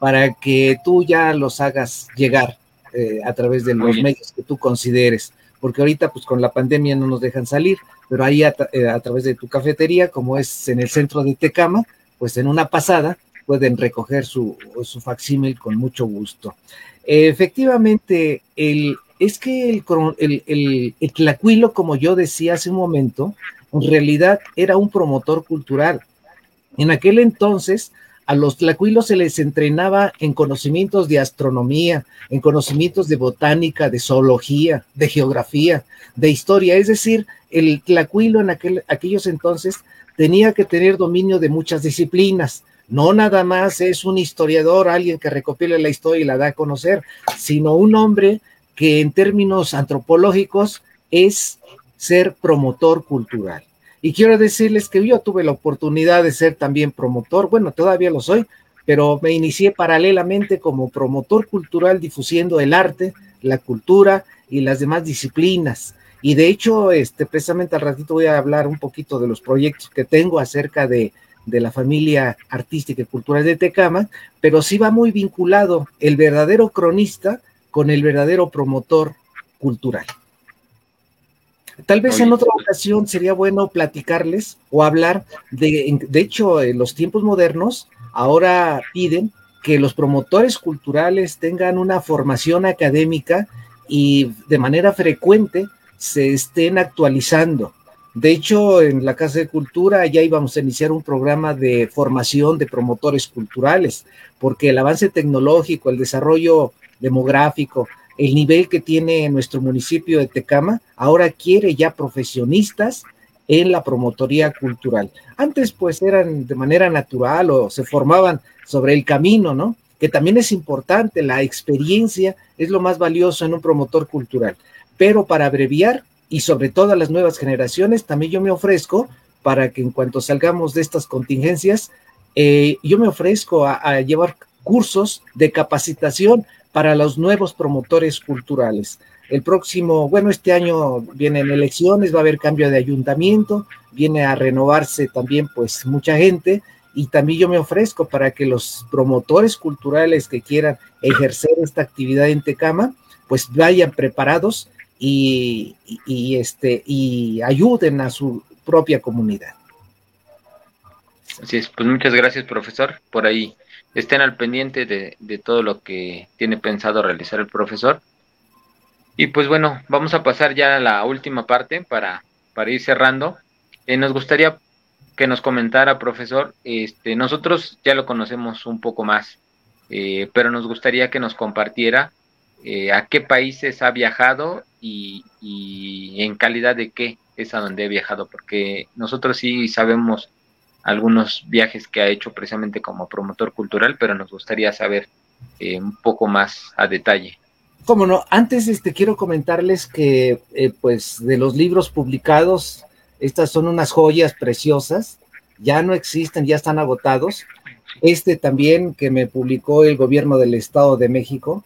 para que tú ya los hagas llegar eh, a través de los medios que tú consideres, porque ahorita pues con la pandemia no nos dejan salir, pero ahí a, eh, través de tu cafetería, como es en el centro de Tecama, pues en una pasada pueden recoger su, su facsímil con mucho gusto. efectivamente, el, es que el, el, el Tlacuilo, como yo decía hace un momento, en realidad era un promotor cultural. En aquel entonces, a los tlacuilos se les entrenaba en conocimientos de astronomía, en conocimientos de botánica, de zoología, de geografía, de historia. Es decir, el tlacuilo en aquel, aquellos entonces tenía que tener dominio de muchas disciplinas. No nada más es un historiador, alguien que recopila la historia y la da a conocer, sino un hombre que en términos antropológicos es ser promotor cultural. Y quiero decirles que yo tuve la oportunidad de ser también promotor, bueno, todavía lo soy, pero me inicié paralelamente como promotor cultural difusiendo el arte, la cultura y las demás disciplinas. Y de hecho, este, precisamente al ratito voy a hablar un poquito de los proyectos que tengo acerca de, de la familia artística y cultural de Tecama, pero sí va muy vinculado el verdadero cronista con el verdadero promotor cultural. Tal vez en otra ocasión sería bueno platicarles o hablar de, de hecho, en los tiempos modernos ahora piden que los promotores culturales tengan una formación académica y de manera frecuente se estén actualizando. De hecho, en la Casa de Cultura ya íbamos a iniciar un programa de formación de promotores culturales, porque el avance tecnológico, el desarrollo demográfico, el nivel que tiene nuestro municipio de Tecama, ahora quiere ya profesionistas en la promotoría cultural. Antes pues eran de manera natural o se formaban sobre el camino, ¿no? Que también es importante, la experiencia es lo más valioso en un promotor cultural. Pero para abreviar, y sobre todo a las nuevas generaciones, también yo me ofrezco para que en cuanto salgamos de estas contingencias, eh, yo me ofrezco a, llevar cursos de capacitación para los nuevos promotores culturales. El próximo, bueno, este año vienen elecciones, va a haber cambio de ayuntamiento, viene a renovarse también pues mucha gente y también yo me ofrezco para que los promotores culturales que quieran ejercer esta actividad en Tecama pues vayan preparados y, este, y ayuden a su propia comunidad. Así es, pues muchas gracias profesor, por ahí estén al pendiente de, todo lo que tiene pensado realizar el profesor. Y pues bueno, vamos a pasar ya a la última parte para, para ir cerrando. Eh, nos gustaría que nos comentara, profesor, este, nosotros ya lo conocemos un poco más, eh, pero nos gustaría que nos compartiera eh, a qué países ha viajado y, en calidad de qué es a donde ha viajado, porque nosotros sí sabemos algunos viajes que ha hecho precisamente como promotor cultural, pero nos gustaría saber eh, un poco más a detalle. Cómo no, antes este, quiero comentarles que eh, pues de los libros publicados, estas son unas joyas preciosas, ya no existen, ya están agotados. Este también que me publicó el gobierno del Estado de México,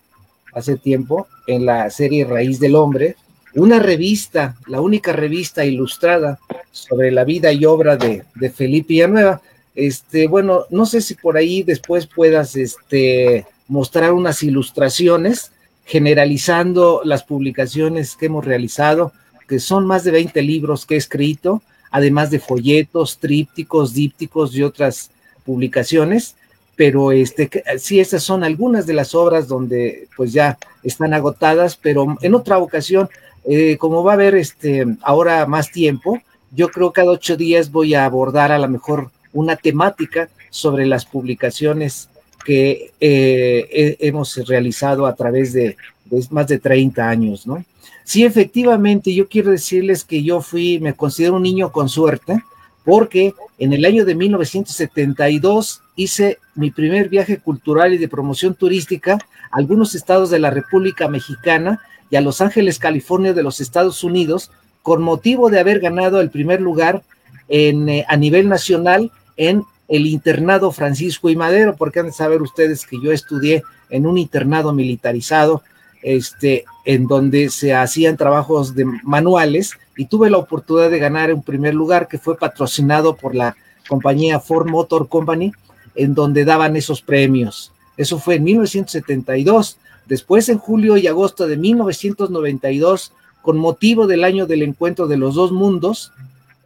hace tiempo en la serie Raíz del Hombre, una revista, la única revista ilustrada sobre la vida y obra de, Felipe Villanueva. Este, bueno, no sé si por ahí después puedas este, mostrar unas ilustraciones generalizando las publicaciones que hemos realizado, que son más de 20 libros que he escrito, además de folletos, trípticos, dípticos y otras publicaciones pero este, sí, estas son algunas de las obras donde pues ya están agotadas, pero en otra ocasión, eh, como va a haber este, ahora más tiempo, yo creo que cada ocho días voy a abordar a lo mejor una temática sobre las publicaciones que eh, hemos realizado a través de, de, más de 30 años, ¿no? Sí, efectivamente, yo quiero decirles que yo fui, me considero un niño con suerte, porque en el año de 1972 hice mi primer viaje cultural y de promoción turística a algunos estados de la República Mexicana y a Los Ángeles, California de los Estados Unidos, con motivo de haber ganado el primer lugar en, eh, a nivel nacional en el internado Francisco y Madero, porque han de saber ustedes que yo estudié en un internado militarizado, este, en donde se hacían trabajos de manuales y tuve la oportunidad de ganar un primer lugar que fue patrocinado por la compañía Ford Motor Company, en donde daban esos premios. Eso fue en 1972. Después, en julio y agosto de 1992, con motivo del año del encuentro de los dos mundos,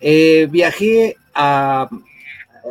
eh, viajé a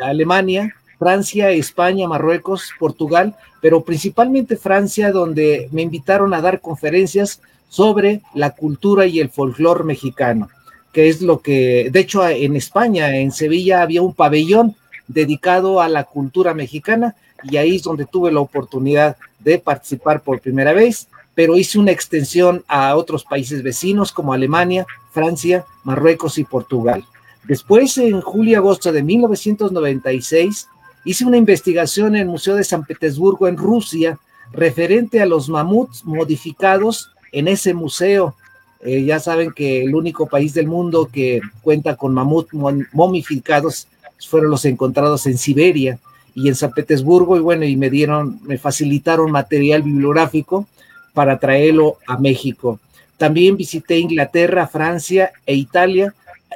Alemania, Francia, España, Marruecos, Portugal, pero principalmente Francia, donde me invitaron a dar conferencias sobre la cultura y el folclore mexicano, que es lo que, de hecho, en España, en Sevilla, había un pabellón dedicado a la cultura mexicana y ahí es donde tuve la oportunidad de participar por primera vez, pero hice una extensión a otros países vecinos como Alemania, Francia, Marruecos y Portugal. Después, en julio y agosto de 1996, hice una investigación en el Museo de San Petersburgo, en Rusia, referente a los mamuts modificados en ese museo. Eh, ya saben que el único país del mundo que cuenta con mamut momificados fueron los encontrados en Siberia y en San Petersburgo y bueno, y me dieron, me facilitaron material bibliográfico para traerlo a México. También visité Inglaterra, Francia e Italia.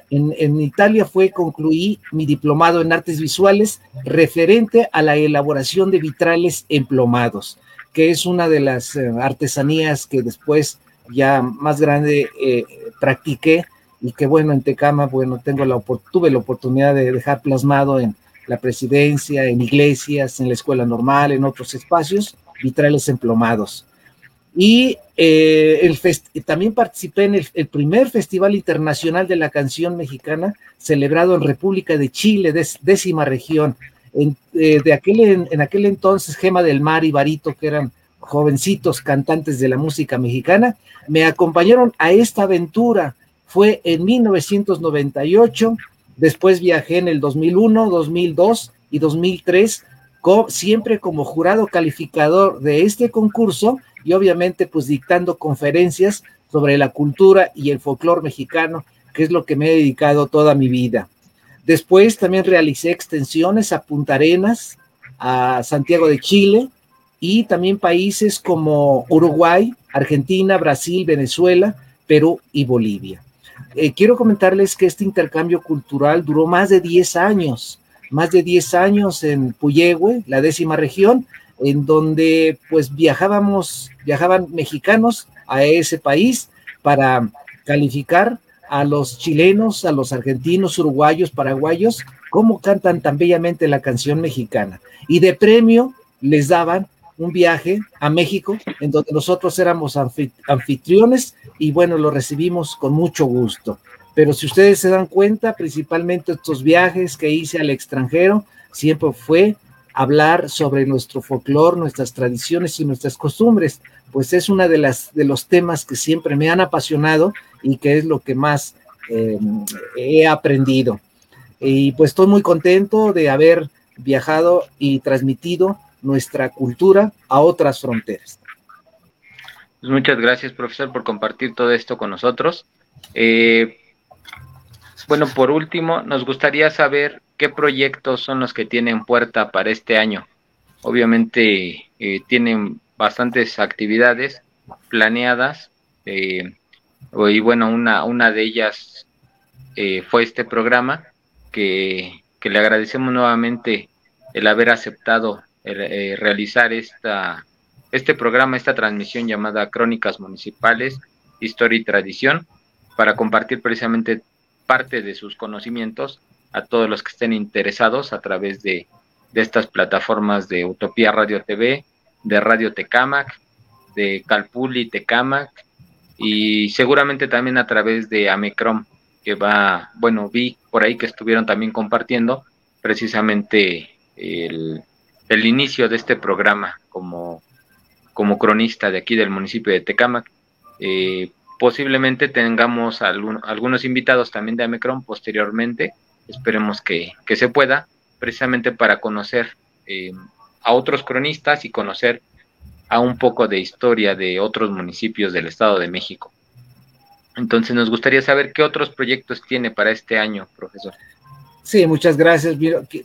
En, en, Italia fue concluí mi diplomado en artes visuales referente a la elaboración de vitrales emplomados que es una de las eh, artesanías que después ya más grande eh, practiqué y que bueno, en Tecama, bueno, tengo la, tuve la oportunidad de dejar plasmado en la presidencia, en iglesias, en la escuela normal, en otros espacios, vitrales emplomados. Y eh, el también participé en el, primer Festival Internacional de la Canción Mexicana, celebrado en República de Chile, décima región. En, eh, de aquel, en, aquel entonces, Gema del Mar y Barito, que eran jovencitos cantantes de la música mexicana, me acompañaron a esta aventura. Fue en 1998, después viajé en el 2001, 2002 y 2003, siempre como jurado calificador de este concurso y obviamente pues dictando conferencias sobre la cultura y el folclore mexicano, que es lo que me he dedicado toda mi vida. Después también realicé extensiones a Punta Arenas, a Santiago de Chile y también países como Uruguay, Argentina, Brasil, Venezuela, Perú y Bolivia. Eh, quiero comentarles que este intercambio cultural duró más de 10 años, más de 10 años en Puyehue, la décima región, en donde pues viajábamos, viajaban mexicanos a ese país para calificar a los chilenos, a los argentinos, uruguayos, paraguayos, cómo cantan tan bellamente la canción mexicana. Y de premio les daban un viaje a México, en donde nosotros éramos anfitriones y bueno, lo recibimos con mucho gusto. Pero si ustedes se dan cuenta, principalmente estos viajes que hice al extranjero, siempre fue hablar sobre nuestro folclore, nuestras tradiciones y nuestras costumbres, pues es una de las de los temas que siempre me han apasionado y que es lo que más em, he aprendido. Y pues estoy muy contento de haber viajado y transmitido nuestra cultura a otras fronteras. Pues muchas gracias, profesor, por compartir todo esto con nosotros. Eh, bueno, por último, nos gustaría saber qué proyectos son los que tienen puerta para este año. Obviamente eh, tienen bastantes actividades planeadas eh, y bueno, una, una de ellas fue este programa que, que, le agradecemos nuevamente el haber aceptado realizar esta, este programa, esta transmisión llamada Crónicas Municipales, Historia y Tradición, para compartir precisamente parte de sus conocimientos a todos los que estén interesados a través de, estas plataformas de Utopía Radio TV, de Radio Tecamac, de Calpuli Tecamac y seguramente también a través de Amecrom, que va, bueno, vi por ahí que estuvieron también compartiendo precisamente el, inicio de este programa como, como cronista de aquí del municipio de Tecamac. Eh, posiblemente tengamos algunos invitados también de Amecron posteriormente esperemos que, se pueda, precisamente para conocer eh, a otros cronistas y conocer a un poco de historia de otros municipios del Estado de México. Entonces nos gustaría saber qué otros proyectos tiene para este año, profesor. Sí, muchas gracias.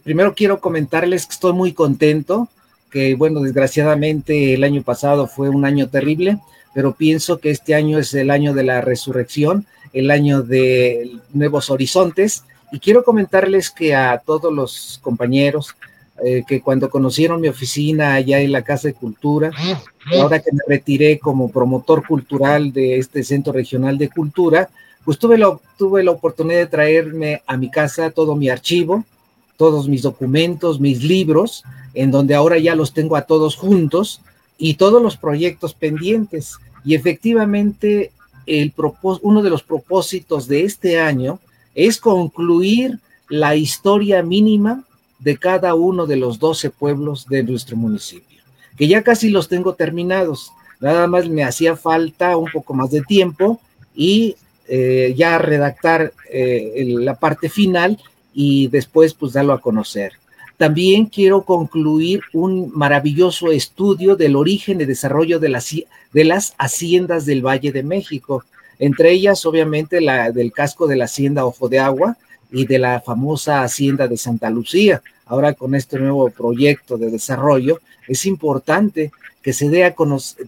Primero quiero comentarles que estoy muy contento, que bueno, desgraciadamente el año pasado fue un año terrible, pero pienso que este año es el año de la resurrección, el año de nuevos horizontes y quiero comentarles que a todos los compañeros eh, que cuando conocieron mi oficina allá en la Casa de Cultura, ahora que me retiré como promotor cultural de este Centro Regional de Cultura, pues tuve la, tuve la oportunidad de traerme a mi casa todo mi archivo, todos mis documentos, mis libros, en donde ahora ya los tengo a todos juntos y todos los proyectos pendientes. Y efectivamente, el uno de los propósitos de este año es concluir la historia mínima de cada uno de los 12 pueblos de nuestro municipio, que ya casi los tengo terminados. Nada más me hacía falta un poco más de tiempo y eh, ya redactar eh, la parte final y después pues darlo a conocer. También quiero concluir un maravilloso estudio del origen y desarrollo de las, de las haciendas del Valle de México entre ellas obviamente la del casco de la hacienda Ojo de Agua y de la famosa hacienda de Santa Lucía. Ahora con este nuevo proyecto de desarrollo es importante que se dé a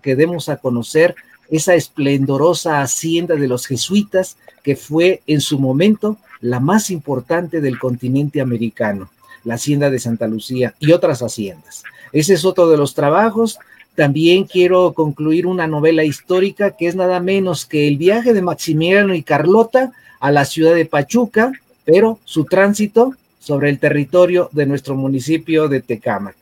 que demos a conocer esa esplendorosa hacienda de los jesuitas que fue en su momento la más importante del continente americano, la hacienda de Santa Lucía y otras haciendas. Ese es otro de los trabajos También quiero concluir una novela histórica que es nada menos que el viaje de Maximiliano y Carlota a la ciudad de Pachuca, pero su tránsito sobre el territorio de nuestro municipio de Tecama.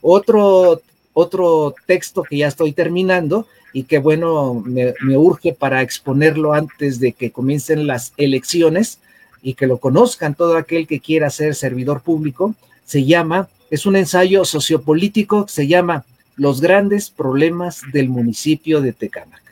Otro, otro texto que ya estoy terminando y que bueno, me, me urge para exponerlo antes de que comiencen las elecciones y que lo conozcan todo aquel que quiera ser servidor público, se llama, es un ensayo sociopolítico, se llama los grandes problemas del municipio de Tecámac.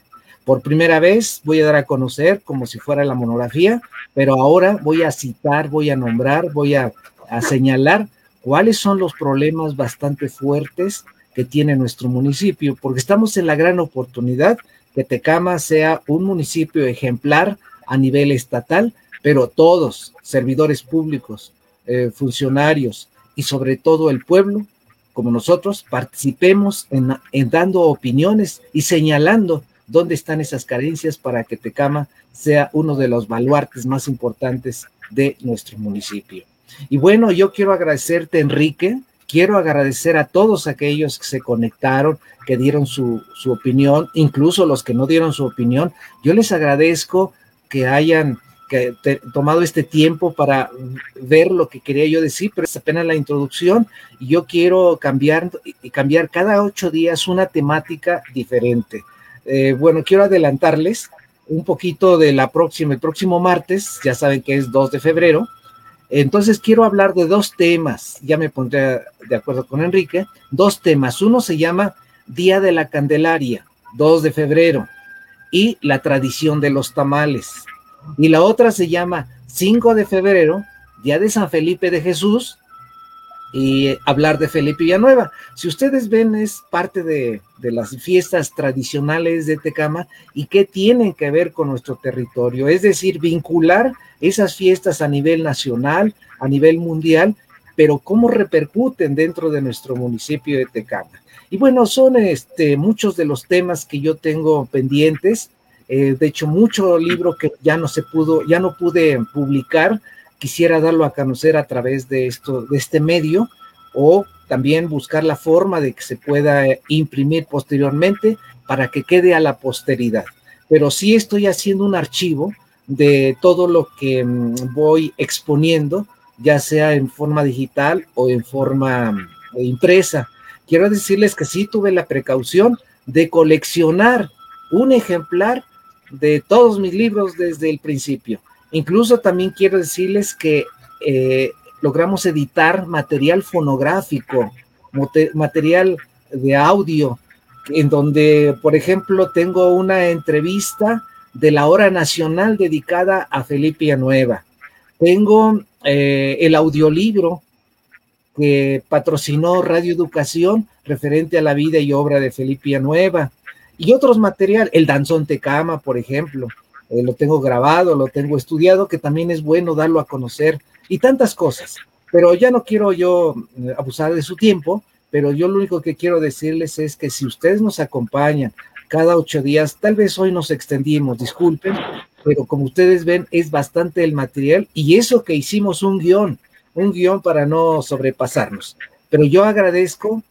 Por primera vez voy a dar a conocer como si fuera la monografía, pero ahora voy a citar, voy a nombrar, voy a, señalar cuáles son los problemas bastante fuertes que tiene nuestro municipio, porque estamos en la gran oportunidad que Tecama sea un municipio ejemplar a nivel estatal, pero todos, servidores públicos, eh, funcionarios y sobre todo el pueblo, como nosotros, participemos en dando opiniones y señalando dónde están esas carencias para que Tecama sea uno de los baluartes más importantes de nuestro municipio. Y bueno, yo quiero agradecerte, Enrique, quiero agradecer a todos aquellos que se conectaron, que dieron su, opinión, incluso los que no dieron su opinión. Yo les agradezco que hayan tomado este tiempo para ver lo que quería yo decir, pero es apenas la introducción y yo quiero cambiar cambiar cada ocho días una temática diferente. Eh, bueno, quiero adelantarles un poquito de la próxima, el próximo martes, ya saben que es 2 de febrero, entonces quiero hablar de dos temas, ya me pondré de acuerdo con Enrique, dos temas. Uno se llama Día de la Candelaria, 2 de febrero, y la tradición de los tamales. Y la otra se llama 5 de febrero, Día de San Felipe de Jesús, y hablar de Felipe Villanueva. Si ustedes ven, es parte de, de, las fiestas tradicionales de Tecama y qué tienen que ver con nuestro territorio, es decir, vincular esas fiestas a nivel nacional, a nivel mundial, pero cómo repercuten dentro de nuestro municipio de Tecama. Y bueno, son este, muchos de los temas que yo tengo pendientes. Eh, de hecho, mucho libro que ya no se pudo, ya no pude publicar, quisiera darlo a conocer a través de esto, de este medio, o también buscar la forma de que se pueda imprimir posteriormente para que quede a la posteridad. Pero sí estoy haciendo un archivo de todo lo que voy exponiendo, ya sea en forma digital o en forma impresa. Quiero decirles que sí tuve la precaución de coleccionar un ejemplar de todos mis libros desde el principio. Incluso también quiero decirles que eh, logramos editar material fonográfico, material de audio, en donde, por ejemplo, tengo una entrevista de la hora nacional dedicada a Felipe Nueva. Tengo eh, el audiolibro que patrocinó Radio Educación referente a la vida y obra de Felipe Nueva y otros material, el danzón Tecama, por ejemplo eh, lo tengo grabado, lo tengo estudiado, que también es bueno darlo a conocer y tantas cosas. Pero ya no quiero yo eh, abusar de su tiempo, pero yo lo único que quiero decirles es que si ustedes nos acompañan cada ocho días, tal vez hoy nos extendimos, disculpen, pero como ustedes ven, es bastante el material y eso que hicimos un guion, un guion para no sobrepasarnos. Pero yo agradezco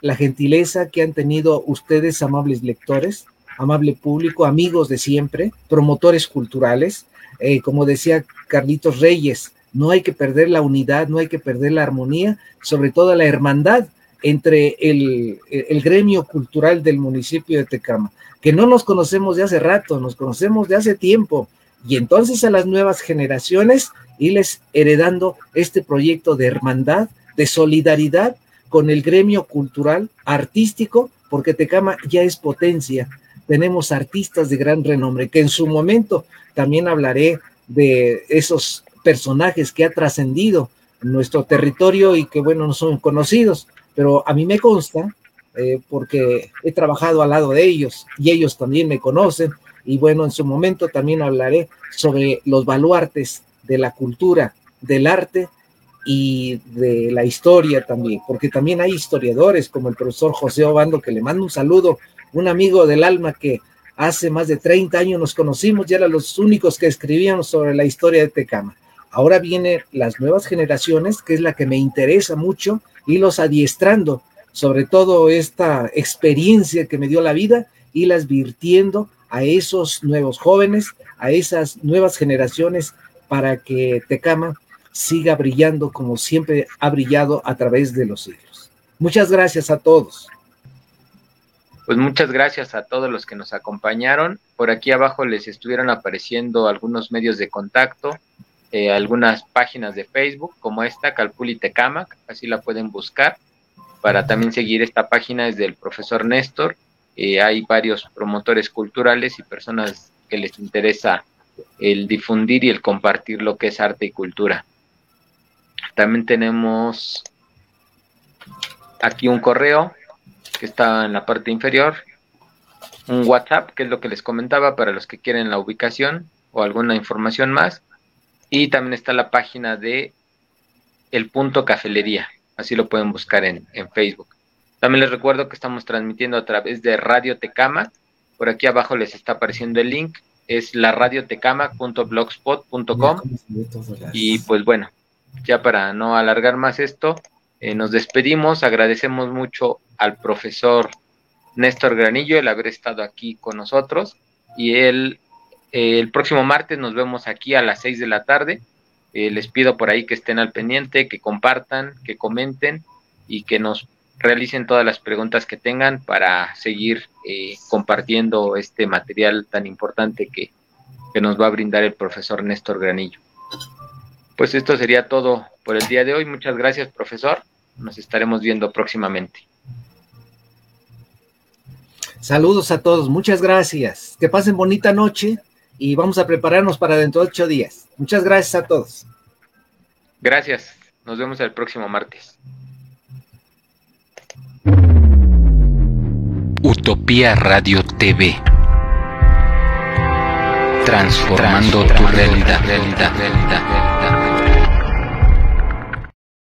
la gentileza que han tenido ustedes, amables lectores, amable público, amigos de siempre, promotores culturales. Eh, como decía Carlitos Reyes, no hay que perder la unidad, no hay que perder la armonía, sobre todo la hermandad entre el, el, gremio cultural del municipio de Tecama, que no nos conocemos de hace rato, nos conocemos de hace tiempo, y entonces a las nuevas generaciones irles heredando este proyecto de hermandad, de solidaridad con el gremio cultural, artístico, porque Tecama ya es potencia, tenemos artistas de gran renombre, que en su momento también hablaré de esos personajes que ha trascendido en nuestro territorio y que, bueno, no son conocidos, pero a mí me consta, eh, porque he trabajado al lado de ellos y ellos también me conocen, y bueno, en su momento también hablaré sobre los baluartes de la cultura, del arte y de la historia también, porque también hay historiadores como el profesor José Obando, que le mando un saludo un amigo del alma que hace más de 30 años nos conocimos y eran los únicos que escribíamos sobre la historia de Tecama. Ahora vienen las nuevas generaciones, que es la que me interesa mucho, y los adiestrando sobre todo esta experiencia que me dio la vida, y las virtiendo a esos nuevos jóvenes, a esas nuevas generaciones, para que Tecama siga brillando como siempre ha brillado a través de los siglos. Muchas gracias a todos. Pues muchas gracias a todos los que nos acompañaron. Por aquí abajo les estuvieron apareciendo algunos medios de contacto, eh, algunas páginas de Facebook como esta, Calpuli Tecamac, así la pueden buscar para también seguir esta página es del profesor Néstor. Eh, hay varios promotores culturales y personas que les interesa el difundir y el compartir lo que es arte y cultura. También tenemos aquí un correo que está en la parte inferior, un WhatsApp, que es lo que les comentaba para los que quieren la ubicación o alguna información más, y también está la página de El Punto Cafelería, así lo pueden buscar en, Facebook. También les recuerdo que estamos transmitiendo a través de Radio Tecama, por aquí abajo les está apareciendo el link, es la radiotecama.blogspot.com y pues bueno, ya para no alargar más esto, eh, nos despedimos, agradecemos mucho al profesor Néstor Granillo el haber estado aquí con nosotros y él, eh, el próximo martes nos vemos aquí a las 6 de la tarde. Eh, les pido por ahí que estén al pendiente, que compartan, que comenten y que nos realicen todas las preguntas que tengan para seguir compartiendo este material tan importante que, que nos va a brindar el profesor Néstor Granillo. Pues esto sería todo por el día de hoy. Muchas gracias, profesor. Nos estaremos viendo próximamente. Saludos a todos, muchas gracias. Que pasen bonita noche y vamos a prepararnos para dentro de ocho días. Muchas gracias a todos. Gracias. Nos vemos el próximo martes. Utopía Radio TV. Transformando, tu realidad, realidad, realidad, realidad.